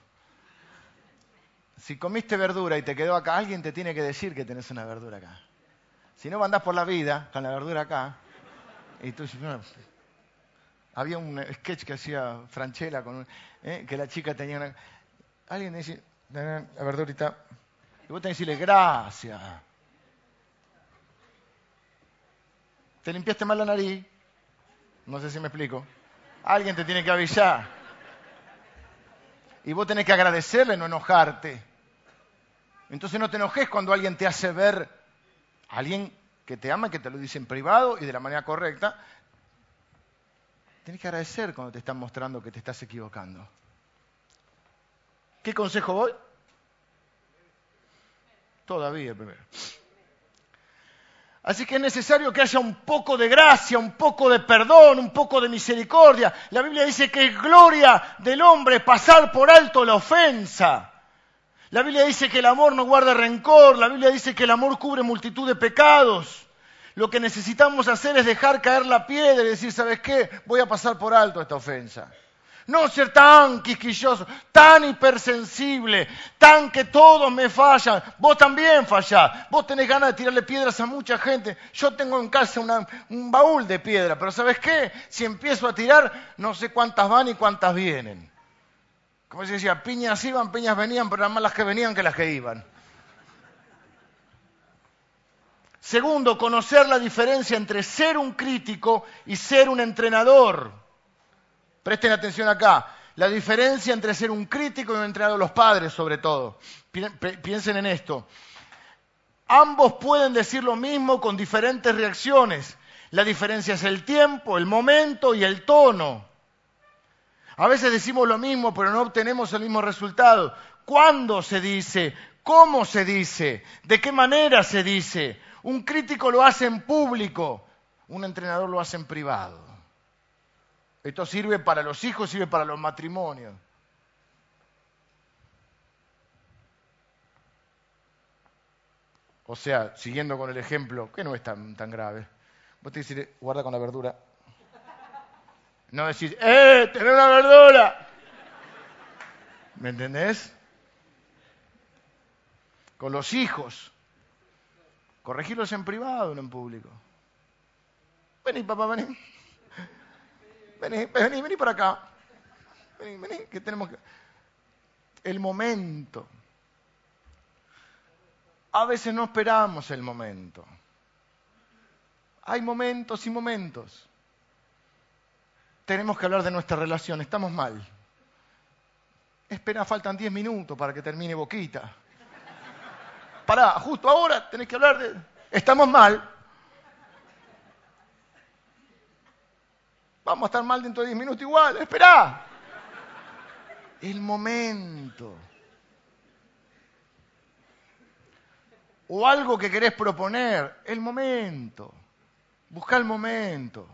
A: Si comiste verdura y te quedó acá, alguien te tiene que decir que tenés una verdura acá. Si no, andás por la vida con la verdura acá. Y tú dices, había un sketch que hacía Franchella con ¿eh? que la chica tenía una... Alguien dice, la verdurita. Y vos tenés que decirle, gracias. ¿Te limpiaste mal la nariz? No sé si me explico. Alguien te tiene que avisar. Y vos tenés que agradecerle, no enojarte. Entonces no te enojes cuando alguien te hace ver, alguien que te ama, que te lo dice en privado y de la manera correcta. Tienes que agradecer cuando te están mostrando que te estás equivocando. ¿Qué consejo voy? Todavía primero. Así que es necesario que haya un poco de gracia, un poco de perdón, un poco de misericordia. La Biblia dice que es gloria del hombre pasar por alto la ofensa. La Biblia dice que el amor no guarda rencor, la Biblia dice que el amor cubre multitud de pecados. Lo que necesitamos hacer es dejar caer la piedra y decir, ¿sabes qué? Voy a pasar por alto esta ofensa. No ser tan quisquilloso, tan hipersensible, tan que todos me fallan. Vos también fallás. Vos tenés ganas de tirarle piedras a mucha gente. Yo tengo en casa un baúl de piedra, pero ¿sabes qué? Si empiezo a tirar, no sé cuántas van y cuántas vienen. Como se decía, piñas iban, piñas venían, pero eran más las que venían que las que iban. Segundo, conocer la diferencia entre ser un crítico y ser un entrenador. Presten atención acá. La diferencia entre ser un crítico y un entrenador, los padres sobre todo. Piensen en esto. Ambos pueden decir lo mismo con diferentes reacciones. La diferencia es el tiempo, el momento y el tono. A veces decimos lo mismo, pero no obtenemos el mismo resultado. ¿Cuándo se dice? ¿Cómo se dice? ¿De qué manera se dice? Un crítico lo hace en público, un entrenador lo hace en privado. Esto sirve para los hijos, sirve para los matrimonios. O sea, siguiendo con el ejemplo, que no es tan, tan grave. Vos te decís, guarda con la verdura. No decís, ¡eh! ¡Tener una verdura! ¿Me entendés? Con los hijos. Corregirlos en privado, no en público. Vení, papá, vení. Vení, vení, vení para acá. Vení, vení, que tenemos que... El momento. A veces no esperamos el momento. Hay momentos y momentos. tenemos que hablar de nuestra relación, estamos mal. Espera, faltan 10 minutos para que termine Boquita. Pará, justo ahora tenés que hablar de... Estamos mal. Vamos a estar mal dentro de 10 minutos igual, espera. El momento. O algo que querés proponer, el momento. Busca el momento.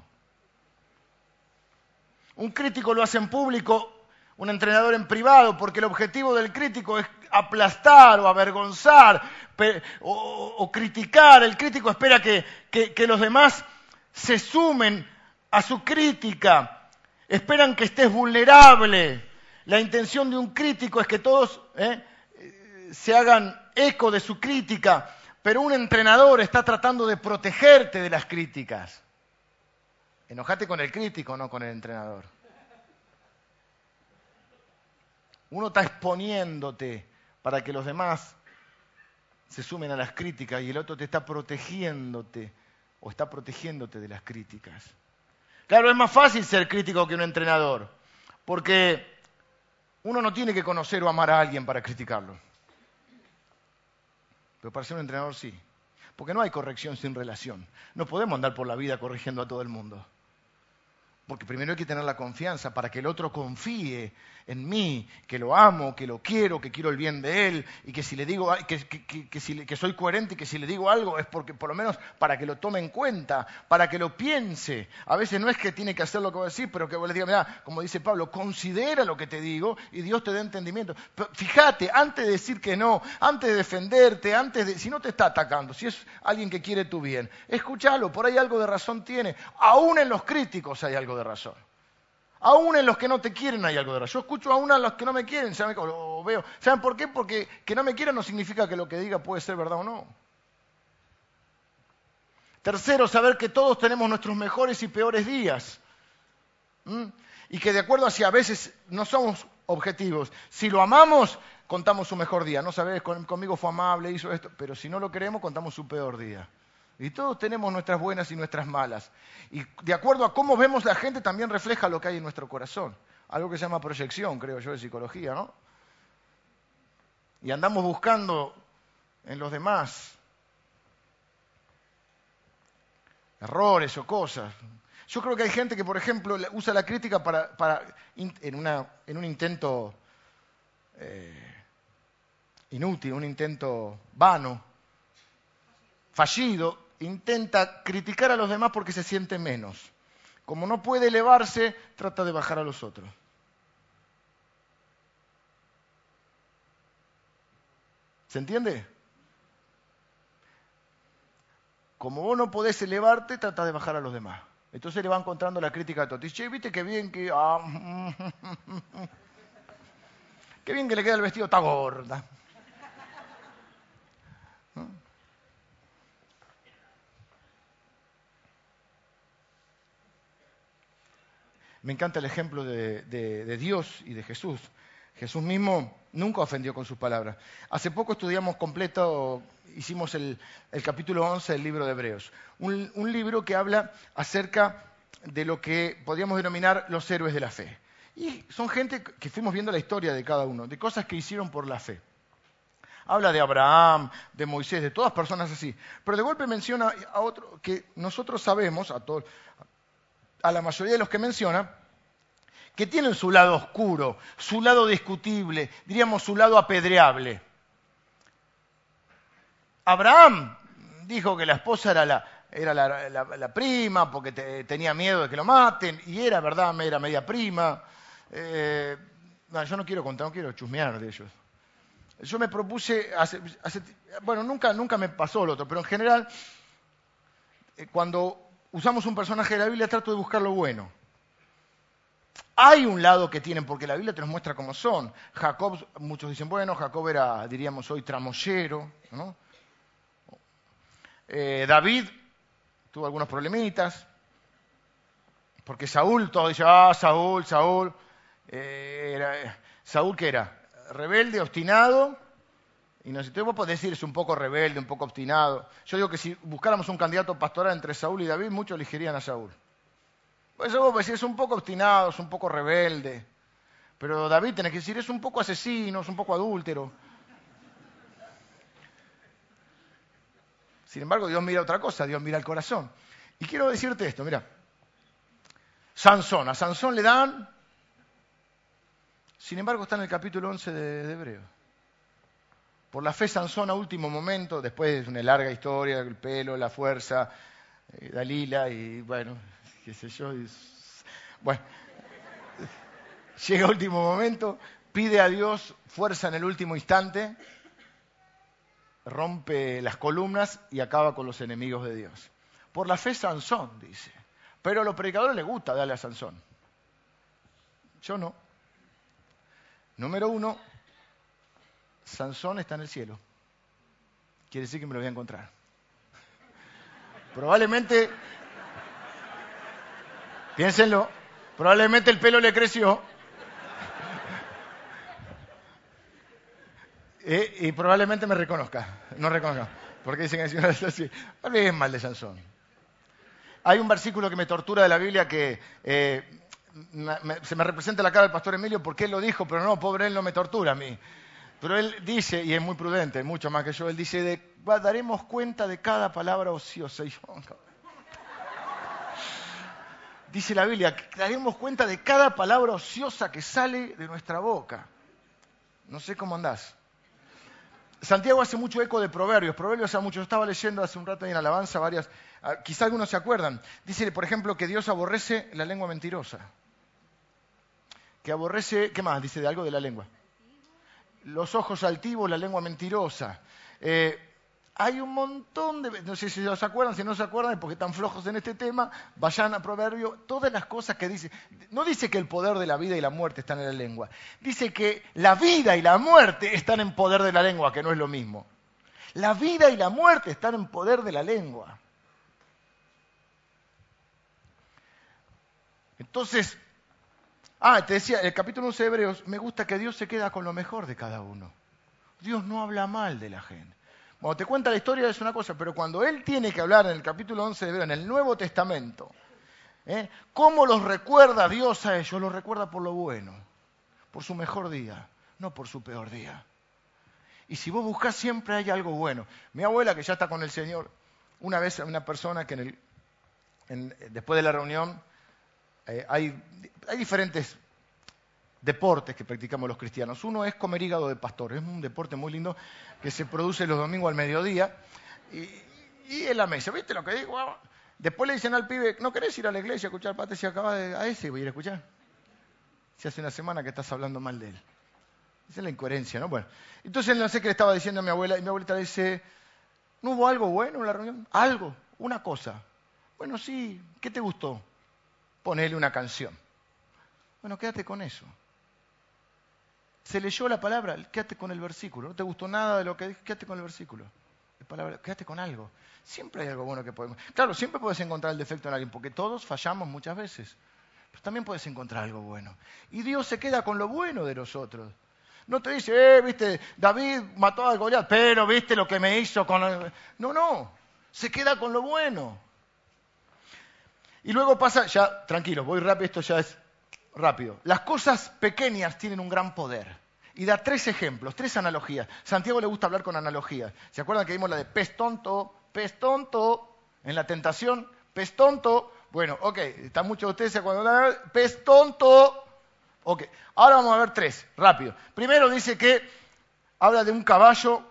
A: Un crítico lo hace en público, un entrenador en privado, porque el objetivo del crítico es aplastar o avergonzar o, criticar. El crítico espera que, los demás se sumen a su crítica. Esperan que estés vulnerable. La intención de un crítico es que todos ¿eh? se hagan eco de su crítica, pero un entrenador está tratando de protegerte de las críticas. Enojate con el crítico, no con el entrenador. Uno está exponiéndote para que los demás se sumen a las críticas y el otro te está protegiéndote o está protegiéndote de las críticas. Claro, es más fácil ser crítico que un entrenador, porque uno no tiene que conocer o amar a alguien para criticarlo. Pero para ser un entrenador sí, porque no hay corrección sin relación. No podemos andar por la vida corrigiendo a todo el mundo. Porque primero hay que tener la confianza para que el otro confíe en mí, que lo amo, que lo quiero, que quiero el bien de él y que si le digo que, que, soy coherente y que si le digo algo es porque por lo menos para que lo tome en cuenta, para que lo piense. A veces no es que tiene que hacer lo que voy a decir, pero que vos le diga, mira, como dice Pablo, considera lo que te digo y Dios te dé entendimiento. fíjate, antes de decir que no, antes de defenderte, antes de, si no te está atacando, si es alguien que quiere tu bien, escúchalo, por ahí algo de razón tiene. Aún en los críticos hay algo de razón. Aún en los que no te quieren hay algo de razón. Yo escucho aún a los que no me quieren, ¿saben? O veo. ¿Saben por qué? Porque que no me quieran no significa que lo que diga puede ser verdad o no. Tercero, saber que todos tenemos nuestros mejores y peores días. Y que de acuerdo a si a veces no somos objetivos. Si lo amamos, contamos su mejor día. No sabes, conmigo fue amable, hizo esto. Pero si no lo queremos, contamos su peor día. Y todos tenemos nuestras buenas y nuestras malas. Y de acuerdo a cómo vemos la gente, también refleja lo que hay en nuestro corazón. Algo que se llama proyección, creo yo, de psicología, ¿no? Y andamos buscando en los demás errores o cosas. Yo creo que hay gente que, por ejemplo, usa la crítica para, en, un intento eh, inútil, un intento vano, fallido, intenta criticar a los demás porque se siente menos. Como no puede elevarse, trata de bajar a los otros. ¿Se entiende? Como vos no podés elevarte, trata de bajar a los demás. Entonces le va encontrando la crítica a Totis. Che, viste qué bien que... Ah, qué bien que le queda el vestido, está gorda. Me encanta el ejemplo de, Dios y de Jesús. Jesús mismo nunca ofendió con sus palabras. Hace poco estudiamos completo, hicimos el, capítulo 11 del libro de Hebreos. Un, libro que habla acerca de lo que podríamos denominar los héroes de la fe. Y son gente que fuimos viendo la historia de cada uno, de cosas que hicieron por la fe. Habla de Abraham, de Moisés, de todas personas así. Pero de golpe menciona a otro que nosotros sabemos, a todos, a la mayoría de los que menciona, que tienen su lado oscuro, su lado discutible, diríamos su lado apedreable. Abraham dijo que la esposa era la, era la, prima porque tenía miedo de que lo maten, y era verdad, era media prima. Eh, yo no quiero contar, no quiero chusmear de ellos. Yo me propuse, bueno, nunca, nunca me pasó lo otro, pero en general, eh, cuando usamos un personaje de la Biblia, trato de buscar lo bueno. Hay un lado que tienen, porque la Biblia te los muestra cómo son. Jacob, muchos dicen, bueno, Jacob era, diríamos hoy, tramoyero. ¿no? Eh, David tuvo algunos problemitas, porque Saúl, todo dice, ah, Saúl, Saúl. Eh, era, ¿Saúl qué era? Rebelde, obstinado, y vos podés decir, es un poco rebelde, un poco obstinado. Yo digo que si buscáramos un candidato pastoral entre Saúl y David, muchos elegirían a Saúl. Pues vos decís, es un poco obstinado, es un poco rebelde. Pero David tiene que decir, es un poco asesino, es un poco adúltero. Sin embargo, Dios mira otra cosa, Dios mira el corazón. Y quiero decirte esto, mira. Sansón, a Sansón le dan, sin embargo está en el capítulo 11 de, Hebreo. Por la fe Sansón a último momento, después de una larga historia, el pelo, la fuerza, eh, Dalila y bueno, qué sé yo. bueno, llega último momento, pide a Dios fuerza en el último instante, rompe las columnas y acaba con los enemigos de Dios. Por la fe Sansón, dice. Pero a los predicadores les gusta darle a Sansón. Yo no. Número uno, Sansón está en el cielo. Quiere decir que me lo voy a encontrar. Probablemente, piénsenlo, probablemente el pelo le creció. Y, probablemente me reconozca. No reconozca. Porque dicen que el así. es mal de Sansón. Hay un versículo que me tortura de la Biblia que eh, se me representa la cara del pastor Emilio porque él lo dijo, pero no, pobre él no me tortura a mí. Pero él dice, y es muy prudente, mucho más que yo, él dice, de, daremos cuenta de cada palabra ociosa. dice la Biblia, daremos cuenta de cada palabra ociosa que sale de nuestra boca. No sé cómo andás. Santiago hace mucho eco de Proverbios. Proverbios hace mucho. Yo estaba leyendo hace un rato en Alabanza varias. Ah, quizá algunos se acuerdan. Dice, por ejemplo, que Dios aborrece la lengua mentirosa. Que aborrece, ¿qué más? Dice de algo de la lengua. Los ojos altivos, la lengua mentirosa. Eh, hay un montón de... No sé si se acuerdan, si no se acuerdan, porque están flojos en este tema, vayan a Proverbio, todas las cosas que dice. No dice que el poder de la vida y la muerte están en la lengua. Dice que la vida y la muerte están en poder de la lengua, que no es lo mismo. La vida y la muerte están en poder de la lengua. Entonces, ah, te decía, el capítulo 11 de Hebreos, me gusta que Dios se queda con lo mejor de cada uno. Dios no habla mal de la gente. Cuando te cuenta la historia es una cosa, pero cuando él tiene que hablar en el capítulo 11 de en el Nuevo Testamento, ¿eh? ¿cómo los recuerda Dios a ellos? Los recuerda por lo bueno, por su mejor día, no por su peor día. Y si vos buscás siempre hay algo bueno. Mi abuela, que ya está con el Señor, una vez una persona que después de la reunión eh, hay, diferentes deportes que practicamos los cristianos. Uno es comer hígado de pastor, es un deporte muy lindo que se produce los domingos al mediodía y, en la mesa, ¿viste lo que digo? Después le dicen al pibe, ¿no querés ir a la iglesia a escuchar pate si acaba de, a ese voy a ir a escuchar? Si hace una semana que estás hablando mal de él. Esa es la incoherencia, ¿no? Bueno, entonces no sé qué le estaba diciendo a mi abuela y mi abuelita dice, ¿no hubo algo bueno en la reunión? Algo, una cosa. Bueno, sí, ¿qué te gustó? Ponerle una canción. Bueno, quédate con eso se leyó la palabra, quédate con el versículo. No te gustó nada de lo que dije, quédate con el versículo. palabra, quédate con algo. Siempre hay algo bueno que podemos. Claro, siempre puedes encontrar el defecto en alguien, porque todos fallamos muchas veces. Pero también puedes encontrar algo bueno. Y Dios se queda con lo bueno de nosotros. No te dice, eh, viste, David mató a Goliat, pero viste lo que me hizo con. No, no. Se queda con lo bueno. Y luego pasa, ya, tranquilo, voy rápido, esto ya es rápido. Las cosas pequeñas tienen un gran poder. Y da tres ejemplos, tres analogías. Santiago le gusta hablar con analogías. ¿Se acuerdan que vimos la de pez tonto, pez tonto en la tentación? Pez tonto. Bueno, ok, está mucho de ustedes cuando pez tonto. Ok, ahora vamos a ver tres, rápido. Primero dice que habla de un caballo,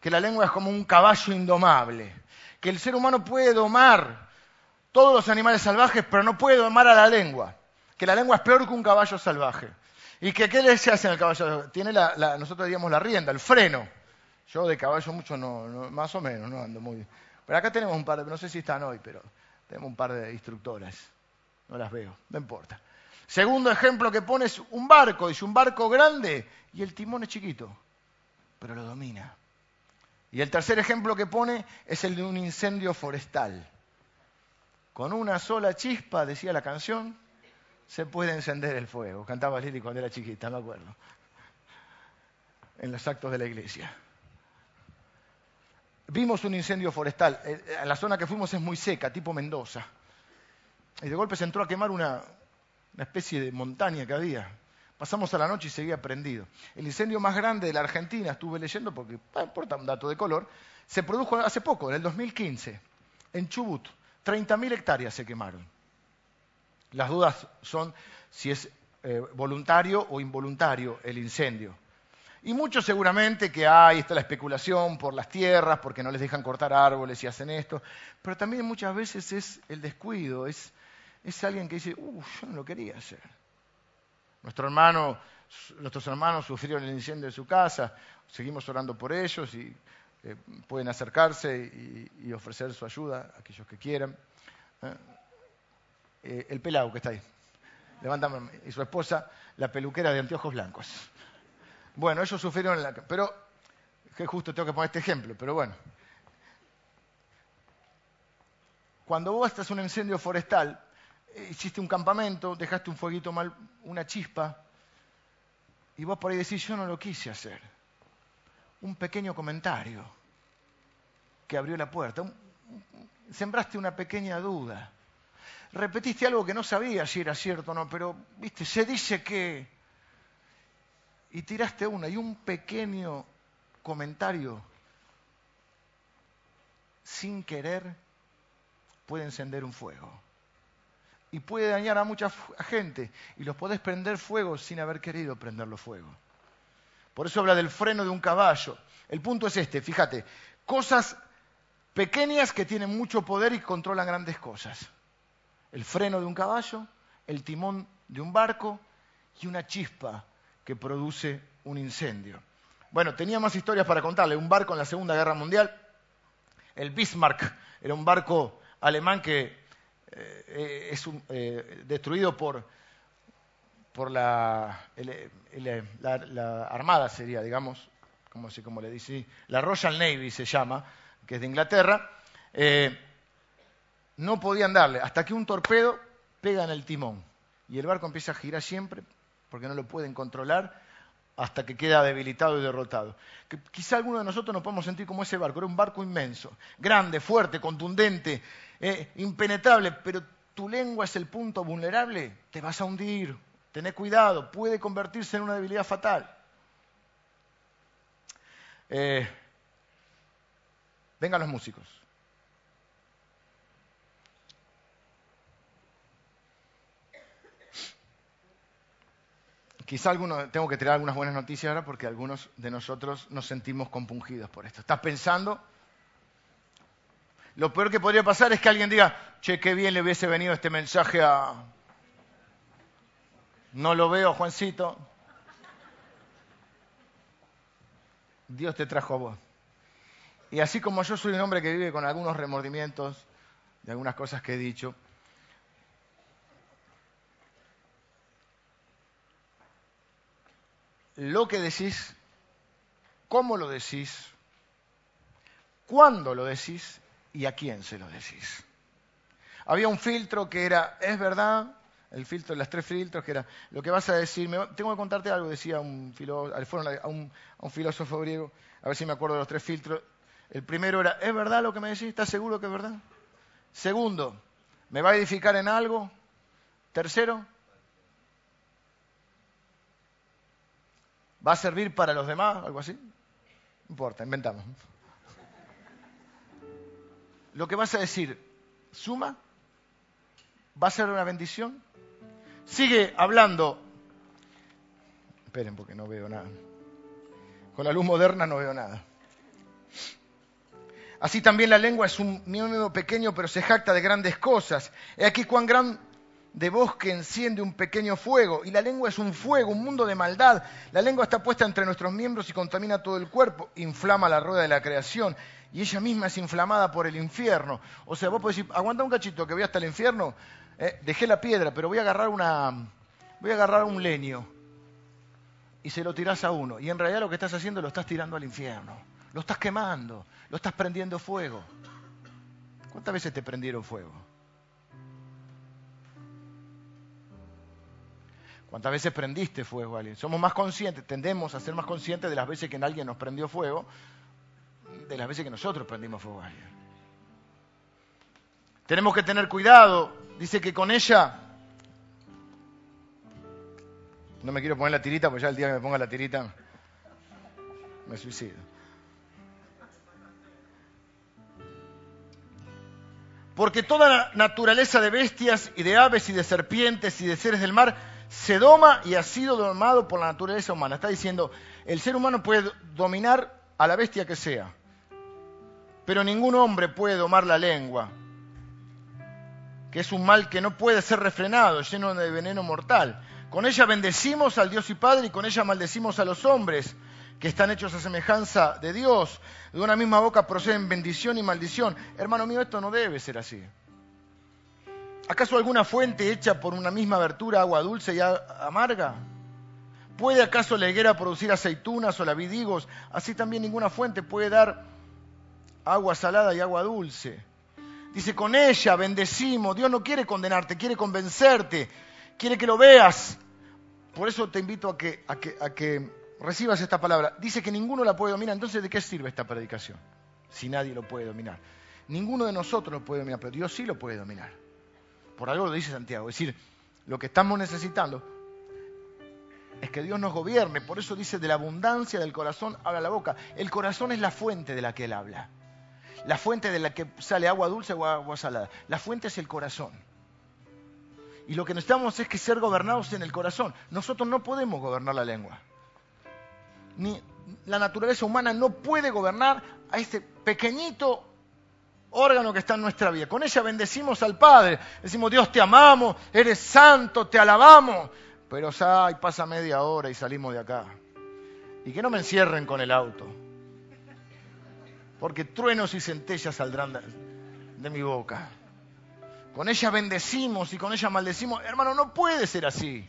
A: que la lengua es como un caballo indomable. Que el ser humano puede domar todos los animales salvajes, pero no puede domar a la lengua que la lengua es peor que un caballo salvaje. ¿Y que qué le se hace al caballo? Tiene la, nosotros diríamos la rienda, el freno. Yo de caballo mucho no, más o menos, no ando muy bien. Pero acá tenemos un par de, no sé si están hoy, pero tenemos un par de instructoras. No las veo, no importa. Segundo ejemplo que pone es un barco, dice un barco grande y el timón es chiquito, pero lo domina. Y el tercer ejemplo que pone es el de un incendio forestal. Con una sola chispa, decía la canción, se puede encender el fuego. Cantaba Lili cuando era chiquita, me acuerdo. En los actos de la iglesia. Vimos un incendio forestal. En eh, la zona que fuimos es muy seca, tipo Mendoza. y de golpe se entró a quemar una, una especie de montaña que había. Pasamos a la noche y seguía prendido. El incendio más grande de la Argentina, estuve leyendo porque no importa un dato de color, se produjo hace poco, en el 2015, en Chubut. 30.000 hectáreas se quemaron. Las dudas son si es eh, voluntario o involuntario el incendio. Y muchos seguramente que hay, está la especulación por las tierras, porque no les dejan cortar árboles y hacen esto, pero también muchas veces es el descuido, es, es alguien que dice, uh, yo no lo quería hacer. Nuestro hermano, nuestros hermanos sufrieron el incendio de su casa, seguimos orando por ellos y eh, pueden acercarse y, ofrecer su ayuda a aquellos que quieran. ¿eh? Eh, el pelado que está ahí, levántame, y su esposa, la peluquera de anteojos blancos. Bueno, ellos sufrieron la... Pero, que justo tengo que poner este ejemplo, pero bueno. Cuando vos estás en un incendio forestal, hiciste un campamento, dejaste un fueguito mal, una chispa, y vos por ahí decís, yo no lo quise hacer. Un pequeño comentario que abrió la puerta, sembraste una pequeña duda, repetiste algo que no sabía si era cierto o no, pero, viste, se dice que... Y tiraste una, y un pequeño comentario sin querer puede encender un fuego. Y puede dañar a mucha gente. Y los podés prender fuego sin haber querido prenderlo fuego. Por eso habla del freno de un caballo. El punto es este, fíjate, cosas pequeñas que tienen mucho poder y controlan grandes cosas. El freno de un caballo, el timón de un barco y una chispa que produce un incendio. Bueno, tenía más historias para contarle. Un barco en la Segunda Guerra Mundial, el Bismarck, era un barco alemán que eh, es eh, destruido por, por la, Armada, sería, digamos, como, como le dice, la Royal Navy se llama, que es de Inglaterra, eh, no podían darle, hasta que un torpedo pega en el timón y el barco empieza a girar siempre porque no lo pueden controlar hasta que queda debilitado y derrotado. Que quizá alguno de nosotros nos podemos sentir como ese barco, era un barco inmenso, grande, fuerte, contundente, eh, impenetrable, pero tu lengua es el punto vulnerable, te vas a hundir, tené cuidado, puede convertirse en una debilidad fatal. Eh, vengan los músicos. Quizá alguno, tengo que tirar algunas buenas noticias ahora porque algunos de nosotros nos sentimos compungidos por esto. ¿Estás pensando? Lo peor que podría pasar es que alguien diga, che, qué bien le hubiese venido este mensaje a... No lo veo, Juancito. Dios te trajo a vos. Y así como yo soy un hombre que vive con algunos remordimientos de algunas cosas que he dicho, lo que decís, cómo lo decís, cuándo lo decís y a quién se lo decís. Había un filtro que era, es verdad, el filtro, las tres filtros, que era, lo que vas a decir, tengo que contarte algo, decía un, a, un, un filósofo griego, a ver si me acuerdo de los tres filtros. El primero era, ¿es verdad lo que me decís? ¿Estás seguro que es verdad? Segundo, ¿me va a edificar en algo? Tercero, ¿Va a servir para los demás? ¿Algo así? No importa, inventamos. Lo que vas a decir, ¿suma? ¿Va a ser una bendición? Sigue hablando. Esperen porque no veo nada. Con la luz moderna no veo nada. Así también la lengua es un miembro pequeño, pero se jacta de grandes cosas. He aquí cuán gran de voz que enciende un pequeño fuego. Y la lengua es un fuego, un mundo de maldad. La lengua está puesta entre nuestros miembros y contamina todo el cuerpo. Inflama la rueda de la creación. Y ella misma es inflamada por el infierno. O sea, vos podés decir, aguanta un cachito que voy hasta el infierno. Eh, dejé la piedra, pero voy a agarrar una. Voy a agarrar un leño. Y se lo tirás a uno. Y en realidad lo que estás haciendo lo estás tirando al infierno. Lo estás quemando. Lo estás prendiendo fuego. ¿Cuántas veces te prendieron fuego? ¿Cuántas veces prendiste fuego a alguien? Somos más conscientes, tendemos a ser más conscientes de las veces que alguien nos prendió fuego, de las veces que nosotros prendimos fuego a alguien. Tenemos que tener cuidado. Dice que con ella... No me quiero poner la tirita, porque ya el día que me ponga la tirita me suicido. Porque toda naturaleza de bestias y de aves y de serpientes y de seres del mar se doma y ha sido domado por la naturaleza humana. Está diciendo, el ser humano puede dominar a la bestia que sea, pero ningún hombre puede domar la lengua, que es un mal que no puede ser refrenado, lleno de veneno mortal. Con ella bendecimos al Dios y Padre y con ella maldecimos a los hombres que están hechos a semejanza de Dios. De una misma boca proceden bendición y maldición. Hermano mío, esto no debe ser así. ¿Acaso alguna fuente hecha por una misma abertura, agua dulce y amarga? ¿Puede acaso la higuera producir aceitunas o la vidigos? Así también ninguna fuente puede dar agua salada y agua dulce. Dice, con ella bendecimos. Dios no quiere condenarte, quiere convencerte, quiere que lo veas. Por eso te invito a que, a que, a que recibas esta palabra. Dice que ninguno la puede dominar. Entonces, ¿de qué sirve esta predicación? Si nadie lo puede dominar. Ninguno de nosotros lo puede dominar, pero Dios sí lo puede dominar. Por algo lo dice Santiago. Es decir, lo que estamos necesitando es que Dios nos gobierne. Por eso dice, de la abundancia del corazón habla la boca. El corazón es la fuente de la que Él habla. La fuente de la que sale agua dulce o agua salada. La fuente es el corazón. Y lo que necesitamos es que ser gobernados en el corazón. Nosotros no podemos gobernar la lengua ni la naturaleza humana no puede gobernar a este pequeñito órgano que está en nuestra vida. Con ella bendecimos al Padre. Decimos, Dios te amamos, eres santo, te alabamos. Pero ay, pasa media hora y salimos de acá. Y que no me encierren con el auto. Porque truenos y centellas saldrán de, de mi boca. Con ella bendecimos y con ella maldecimos. Hermano, no puede ser así.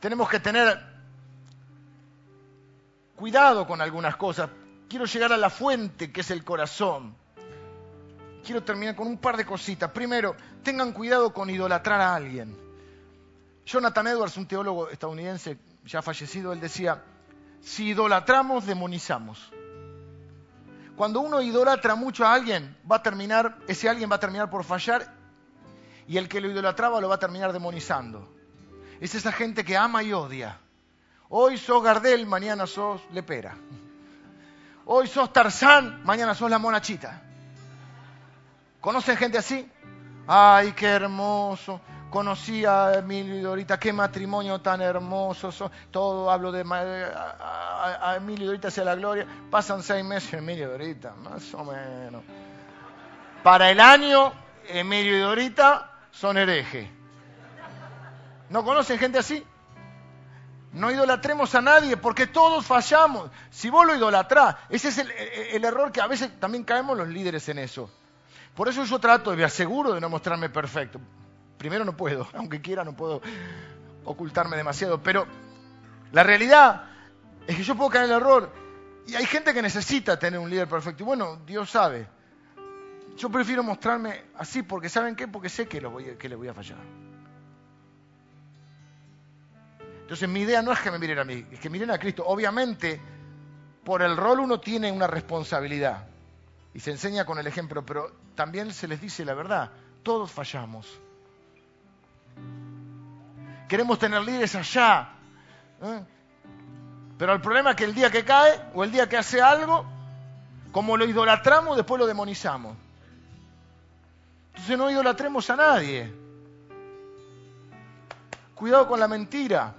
A: Tenemos que tener cuidado con algunas cosas. Quiero llegar a la fuente, que es el corazón. Quiero terminar con un par de cositas. Primero, tengan cuidado con idolatrar a alguien. Jonathan Edwards, un teólogo estadounidense ya fallecido, él decía, si idolatramos, demonizamos. Cuando uno idolatra mucho a alguien, va a terminar, ese alguien va a terminar por fallar y el que lo idolatraba lo va a terminar demonizando. Es esa gente que ama y odia. Hoy sos Gardel, mañana sos Lepera. Hoy sos Tarzán, mañana sos la monachita. ¿Conocen gente así? Ay, qué hermoso. Conocí a Emilio y Dorita, qué matrimonio tan hermoso. Todo hablo de a, Emilio y Dorita sea la gloria. Pasan seis meses Emilio y Dorita, más o menos. Para el año, Emilio y Dorita son hereje. ¿No conocen gente así? No idolatremos a nadie porque todos fallamos. Si vos lo idolatrás, ese es el, error que a veces también caemos los líderes en eso. Por eso yo trato, me aseguro de no mostrarme perfecto. Primero no puedo, aunque quiera no puedo ocultarme demasiado, pero la realidad es que yo puedo caer en el error y hay gente que necesita tener un líder perfecto. Y bueno, Dios sabe. Yo prefiero mostrarme así porque ¿saben qué? Porque sé que, lo que le voy a fallar. Entonces mi idea no es que me miren a mí, es que miren a Cristo. Obviamente, por el rol uno tiene una responsabilidad y se enseña con el ejemplo, pero también se les dice la verdad, todos fallamos. Queremos tener líderes allá, ¿eh? pero el problema es que el día que cae o el día que hace algo, como lo idolatramos, después lo demonizamos. Entonces no idolatremos a nadie. Cuidado con la mentira.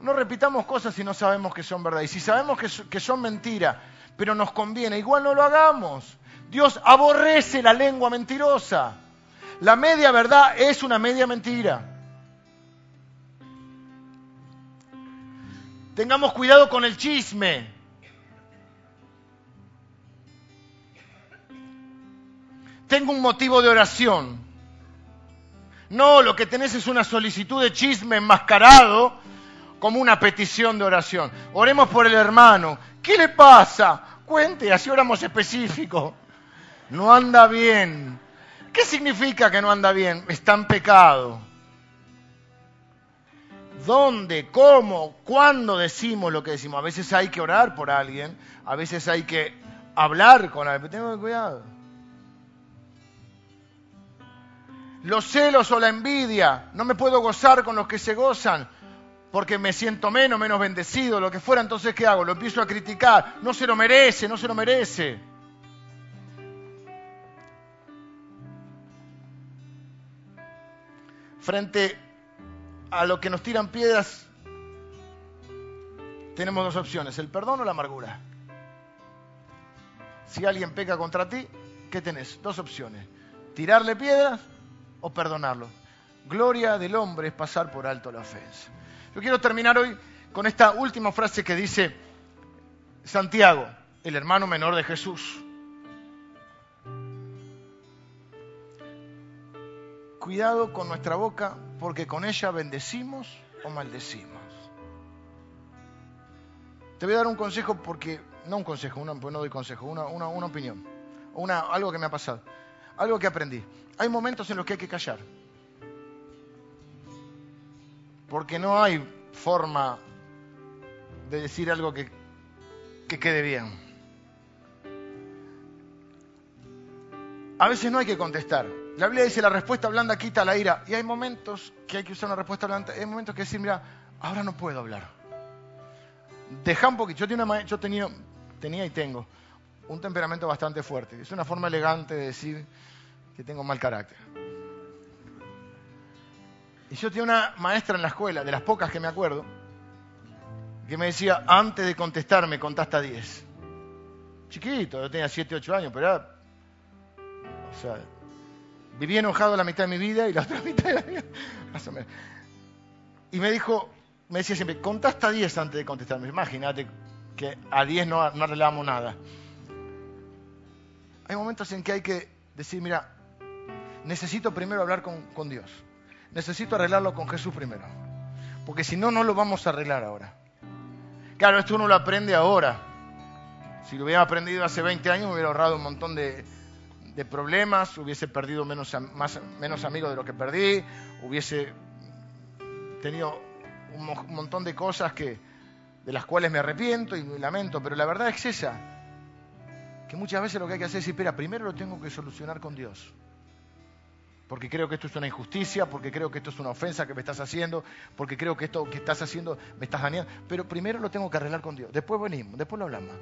A: No repitamos cosas si no sabemos que son verdad. Y si sabemos que, son mentira, pero nos conviene, igual no lo hagamos. Dios aborrece la lengua mentirosa. La media verdad es una media mentira. Tengamos cuidado con el chisme. Tengo un motivo de oración. No, lo que tenés es una solicitud de chisme enmascarado como una petición de oración. Oremos por el hermano. ¿Qué le pasa? Cuente, así oramos específico. No anda bien. ¿Qué significa que no anda bien? Está en pecado. ¿Dónde? ¿Cómo? ¿Cuándo decimos lo que decimos? A veces hay que orar por alguien, a veces hay que hablar con alguien. Tengo cuidado. los celos o la envidia. No me puedo gozar con los que se gozan porque me siento menos, menos bendecido, lo que fuera. Entonces, ¿qué hago? Lo empiezo a criticar. No se lo merece, no se lo merece. Frente a lo que nos tiran piedras, tenemos dos opciones, el perdón o la amargura. Si alguien peca contra ti, ¿qué tenés? Dos opciones, tirarle piedras o perdonarlo. Gloria del hombre es pasar por alto la ofensa. Yo quiero terminar hoy con esta última frase que dice Santiago, el hermano menor de Jesús. Cuidado con nuestra boca porque con ella bendecimos o maldecimos. Te voy a dar un consejo porque, no un consejo, una, pues no doy consejo, una, una, una opinión, una, algo que me ha pasado, algo que aprendí. Hay momentos en los que hay que callar. Porque no hay forma de decir algo que, que quede bien. A veces no hay que contestar. La Biblia dice la respuesta blanda quita la ira. Y hay momentos que hay que usar una respuesta blanda. Hay momentos que decir, mira, ahora no puedo hablar. Deja un poquito. Yo, tenía, yo tenía, tenía y tengo un temperamento bastante fuerte. Es una forma elegante de decir que tengo mal carácter. Y yo tenía una maestra en la escuela, de las pocas que me acuerdo, que me decía, antes de contestarme, contaste a 10. Chiquito, yo tenía 7, 8 años, pero era... O sea, viví enojado la mitad de mi vida y la otra mitad de la vida. Y me dijo, me decía siempre, contaste a 10 antes de contestarme. Imagínate que a 10 no, no arreglamos nada. Hay momentos en que hay que decir, mira, necesito primero hablar con Dios. Necesito arreglarlo con Jesús primero. Porque si no, no lo vamos a arreglar ahora. Claro, esto uno lo aprende ahora. Si lo hubiera aprendido hace 20 años, me hubiera ahorrado un montón de, problemas, hubiese perdido menos, menos amigos de lo que perdí, hubiese tenido un, montón de cosas que, de las cuales me arrepiento y me lamento. Pero la verdad es esa, que muchas veces lo que hay que hacer es espera, primero lo tengo que solucionar con Dios porque creo que esto es una injusticia, porque creo que esto es una ofensa que me estás haciendo, porque creo que esto que estás haciendo me estás dañando. Pero primero lo tengo que arreglar con Dios. Después venimos, después lo hablamos.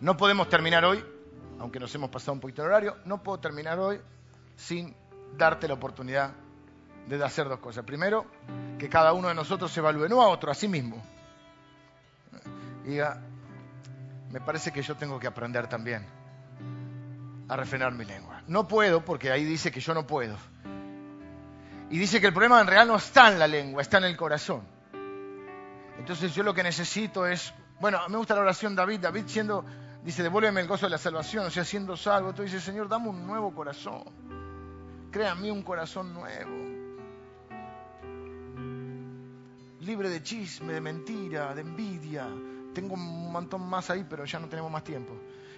A: No podemos terminar hoy aunque nos hemos pasado un poquito el horario, no puedo terminar hoy sin darte la oportunidad de hacer dos cosas. Primero, que cada uno de nosotros se evalúe, no a otro, a sí mismo. diga, me parece que yo tengo que aprender también a refrenar mi lengua. No puedo, porque ahí dice que yo no puedo. Y dice que el problema en realidad no está en la lengua, está en el corazón. Entonces yo lo que necesito es, bueno, me gusta la oración David, David siendo Dice, devuélveme el gozo de la salvación, o sea, siendo salvo. Tú dices, Señor, dame un nuevo corazón. Crea mí un corazón nuevo. Libre de chisme, de mentira, de envidia. Tengo un montón más ahí, pero ya no tenemos más tiempo.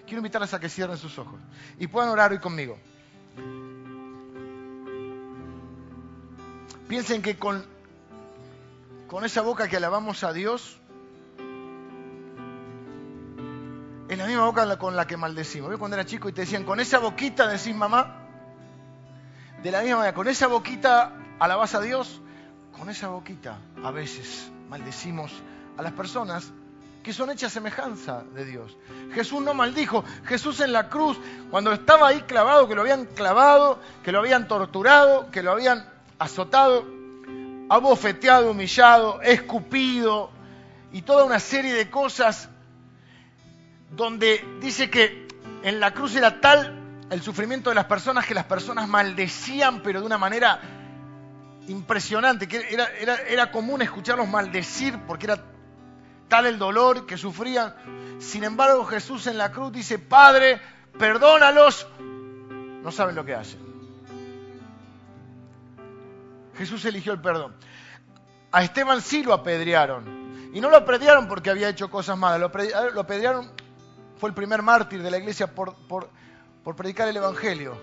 A: Quiero invitarles a que cierren sus ojos y puedan orar hoy conmigo. Piensen que con, con esa boca que alabamos a Dios, en la misma boca con la que maldecimos. Yo cuando era chico y te decían, con esa boquita decís mamá, de la misma manera, con esa boquita alabás a Dios, con esa boquita a veces maldecimos a las personas que son hechas semejanza de Dios. Jesús no maldijo, Jesús en la cruz, cuando estaba ahí clavado, que lo habían clavado, que lo habían torturado, que lo habían azotado, abofeteado, humillado, escupido y toda una serie de cosas donde dice que en la cruz era tal el sufrimiento de las personas que las personas maldecían, pero de una manera impresionante, que era, era, común escucharlos maldecir porque era tal el dolor que sufrían. Sin embargo, Jesús en la cruz dice, Padre, perdónalos, no saben lo que hacen. Jesús eligió el perdón. A Esteban sí lo apedrearon. Y no lo apedrearon porque había hecho cosas malas, lo apedrearon fue el primer mártir de la iglesia por, predicar el Evangelio.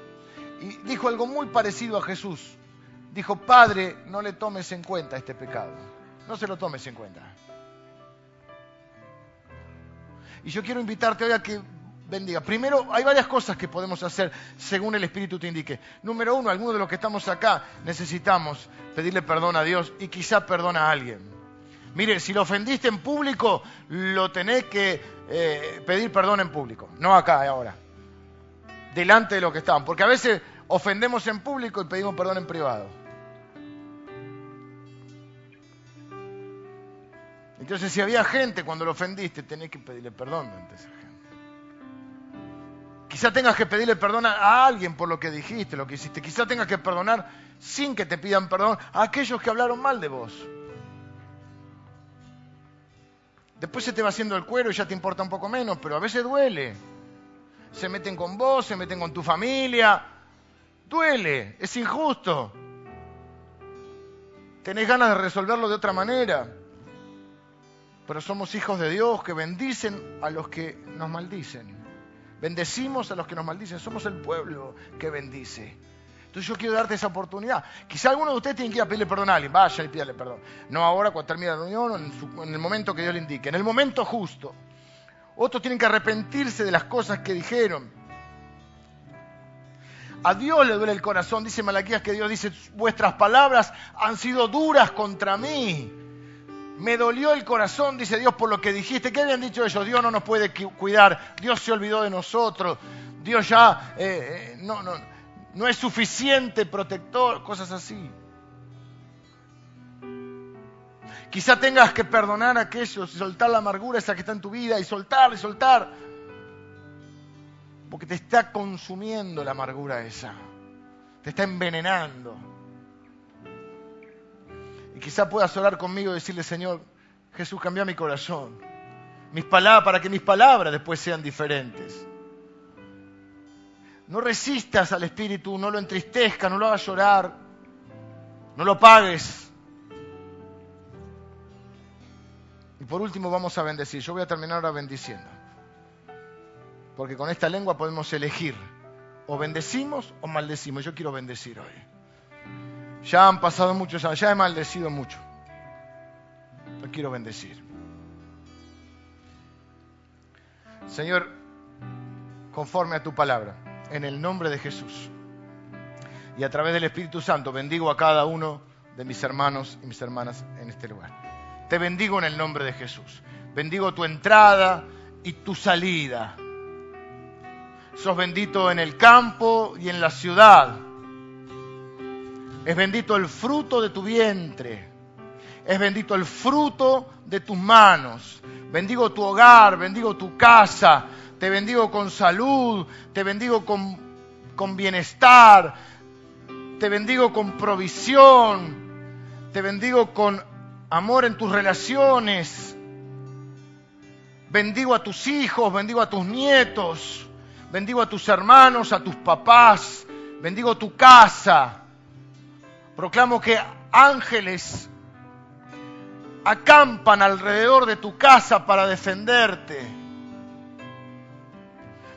A: Y dijo algo muy parecido a Jesús. Dijo, Padre, no le tomes en cuenta este pecado. No se lo tomes en cuenta. Y yo quiero invitarte hoy a que bendiga. Primero, hay varias cosas que podemos hacer según el Espíritu te indique. Número uno, algunos de los que estamos acá necesitamos pedirle perdón a Dios y quizá perdona a alguien. Mire, si lo ofendiste en público, lo tenés que eh, pedir perdón en público, no acá ahora, delante de lo que estaban. Porque a veces ofendemos en público y pedimos perdón en privado. Entonces, si había gente cuando lo ofendiste, tenés que pedirle perdón ante esa gente. Quizá tengas que pedirle perdón a alguien por lo que dijiste, lo que hiciste. Quizá tengas que perdonar sin que te pidan perdón a aquellos que hablaron mal de vos. Después se te va haciendo el cuero y ya te importa un poco menos, pero a veces duele. Se meten con vos, se meten con tu familia. Duele, es injusto. Tenés ganas de resolverlo de otra manera pero somos hijos de Dios que bendicen a los que nos maldicen. Bendecimos a los que nos maldicen, somos el pueblo que bendice. Entonces yo quiero darte esa oportunidad. Quizá alguno de ustedes tiene que ir a pedirle perdón a alguien, vaya y pídale perdón. No ahora cuando termine la reunión o en, el momento que Dios le indique, en el momento justo. Otros tienen que arrepentirse de las cosas que dijeron. A Dios le duele el corazón, dice Malaquías que Dios dice, vuestras palabras han sido duras contra mí. Me dolió el corazón, dice Dios, por lo que dijiste. ¿Qué habían dicho ellos? Dios no nos puede cuidar, Dios se olvidó de nosotros, Dios ya eh, eh, no, no, no es suficiente protector, cosas así. Quizá tengas que perdonar a aquellos y soltar la amargura esa que está en tu vida y soltar y soltar. Porque te está consumiendo la amargura esa. Te está envenenando quizá puedas orar conmigo y decirle, Señor, Jesús, cambia mi corazón. Mis palabras, para que mis palabras después sean diferentes. No resistas al Espíritu, no lo entristezcas, no lo hagas llorar, no lo pagues. Y por último vamos a bendecir. Yo voy a terminar ahora bendiciendo. Porque con esta lengua podemos elegir. O bendecimos o maldecimos. Yo quiero bendecir hoy. Ya han pasado muchos años, ya he maldecido mucho. Lo quiero bendecir. Señor, conforme a tu palabra, en el nombre de Jesús y a través del Espíritu Santo, bendigo a cada uno de mis hermanos y mis hermanas en este lugar. Te bendigo en el nombre de Jesús. Bendigo tu entrada y tu salida. Sos bendito en el campo y en la ciudad es bendito el fruto de tu vientre. Es bendito el fruto de tus manos. Bendigo tu hogar, bendigo tu casa. Te bendigo con salud, te bendigo con, con bienestar, te bendigo con provisión, te bendigo con amor en tus relaciones. Bendigo a tus hijos, bendigo a tus nietos, bendigo a tus hermanos, a tus papás, bendigo tu casa. Proclamo que ángeles acampan alrededor de tu casa para defenderte.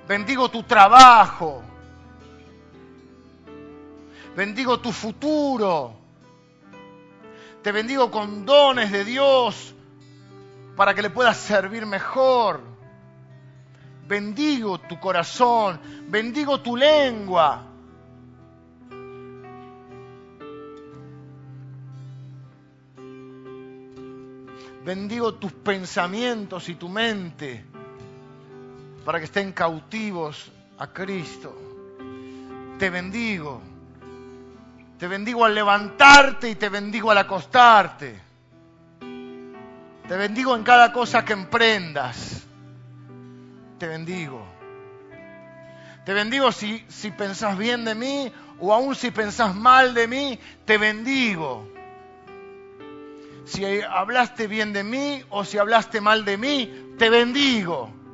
A: Bendigo tu trabajo. Bendigo tu futuro. Te bendigo con dones de Dios para que le puedas servir mejor. Bendigo tu corazón. Bendigo tu lengua Bendigo tus pensamientos y tu mente para que estén cautivos a Cristo. Te bendigo. Te bendigo al levantarte y te bendigo al acostarte. Te bendigo en cada cosa que emprendas. Te bendigo. Te bendigo si, si pensás bien de mí o aún si pensás mal de mí, te bendigo si hablaste bien de mí o si hablaste mal de mí, te bendigo.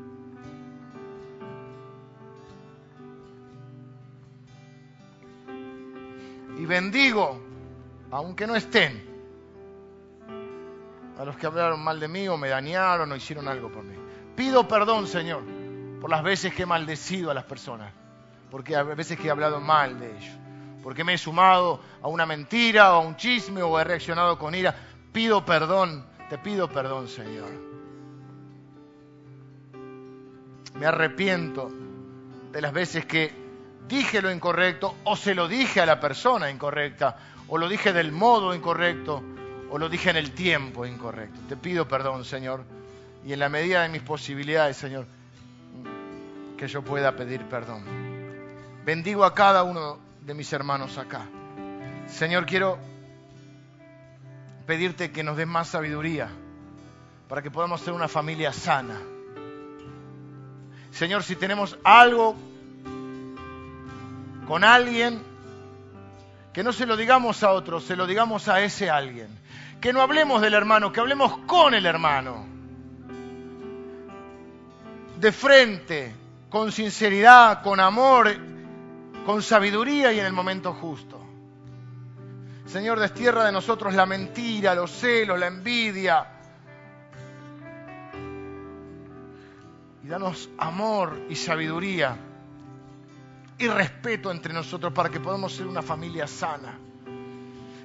A: Bendigo, aunque no estén, a los que hablaron mal de mí o me dañaron o hicieron algo por mí. Pido perdón, Señor, por las veces que he maldecido a las personas. porque a veces que he hablado mal de ellos, porque me he sumado a una mentira o a un chisme o he reaccionado con ira. Pido perdón, te pido perdón, Señor. Me arrepiento de las veces que dije lo incorrecto o se lo dije a la persona incorrecta o lo dije del modo incorrecto o lo dije en el tiempo incorrecto. Te pido perdón, Señor, y en la medida de mis posibilidades, Señor, que yo pueda pedir perdón. Bendigo a cada uno de mis hermanos acá. Señor, quiero pedirte que nos des más sabiduría para que podamos ser una familia sana. Señor, si tenemos algo con alguien, que no se lo digamos a otro, se lo digamos a ese alguien. Que no hablemos del hermano, que hablemos con el hermano. De frente, con sinceridad, con amor, con sabiduría y en el momento justo. Señor, destierra de nosotros la mentira, los celos, la envidia. Y danos amor y sabiduría y respeto entre nosotros para que podamos ser una familia sana.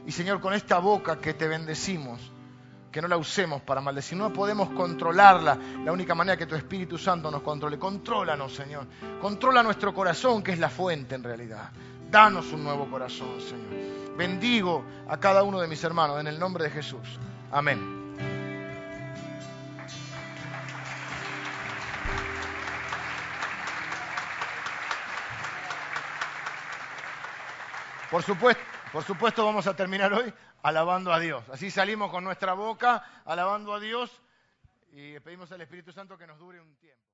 A: Y Señor, con esta boca que te bendecimos, que no la usemos para maldecir, no podemos controlarla. La única manera que tu Espíritu Santo nos controle. Contrólanos, Señor. Controla nuestro corazón, que es la fuente en realidad. Danos un nuevo corazón, Señor. Bendigo a cada uno de mis hermanos en el nombre de Jesús. Amén. Por supuesto, por supuesto vamos a terminar hoy alabando a Dios. Así salimos con nuestra boca alabando a Dios y pedimos al Espíritu Santo que nos dure un tiempo.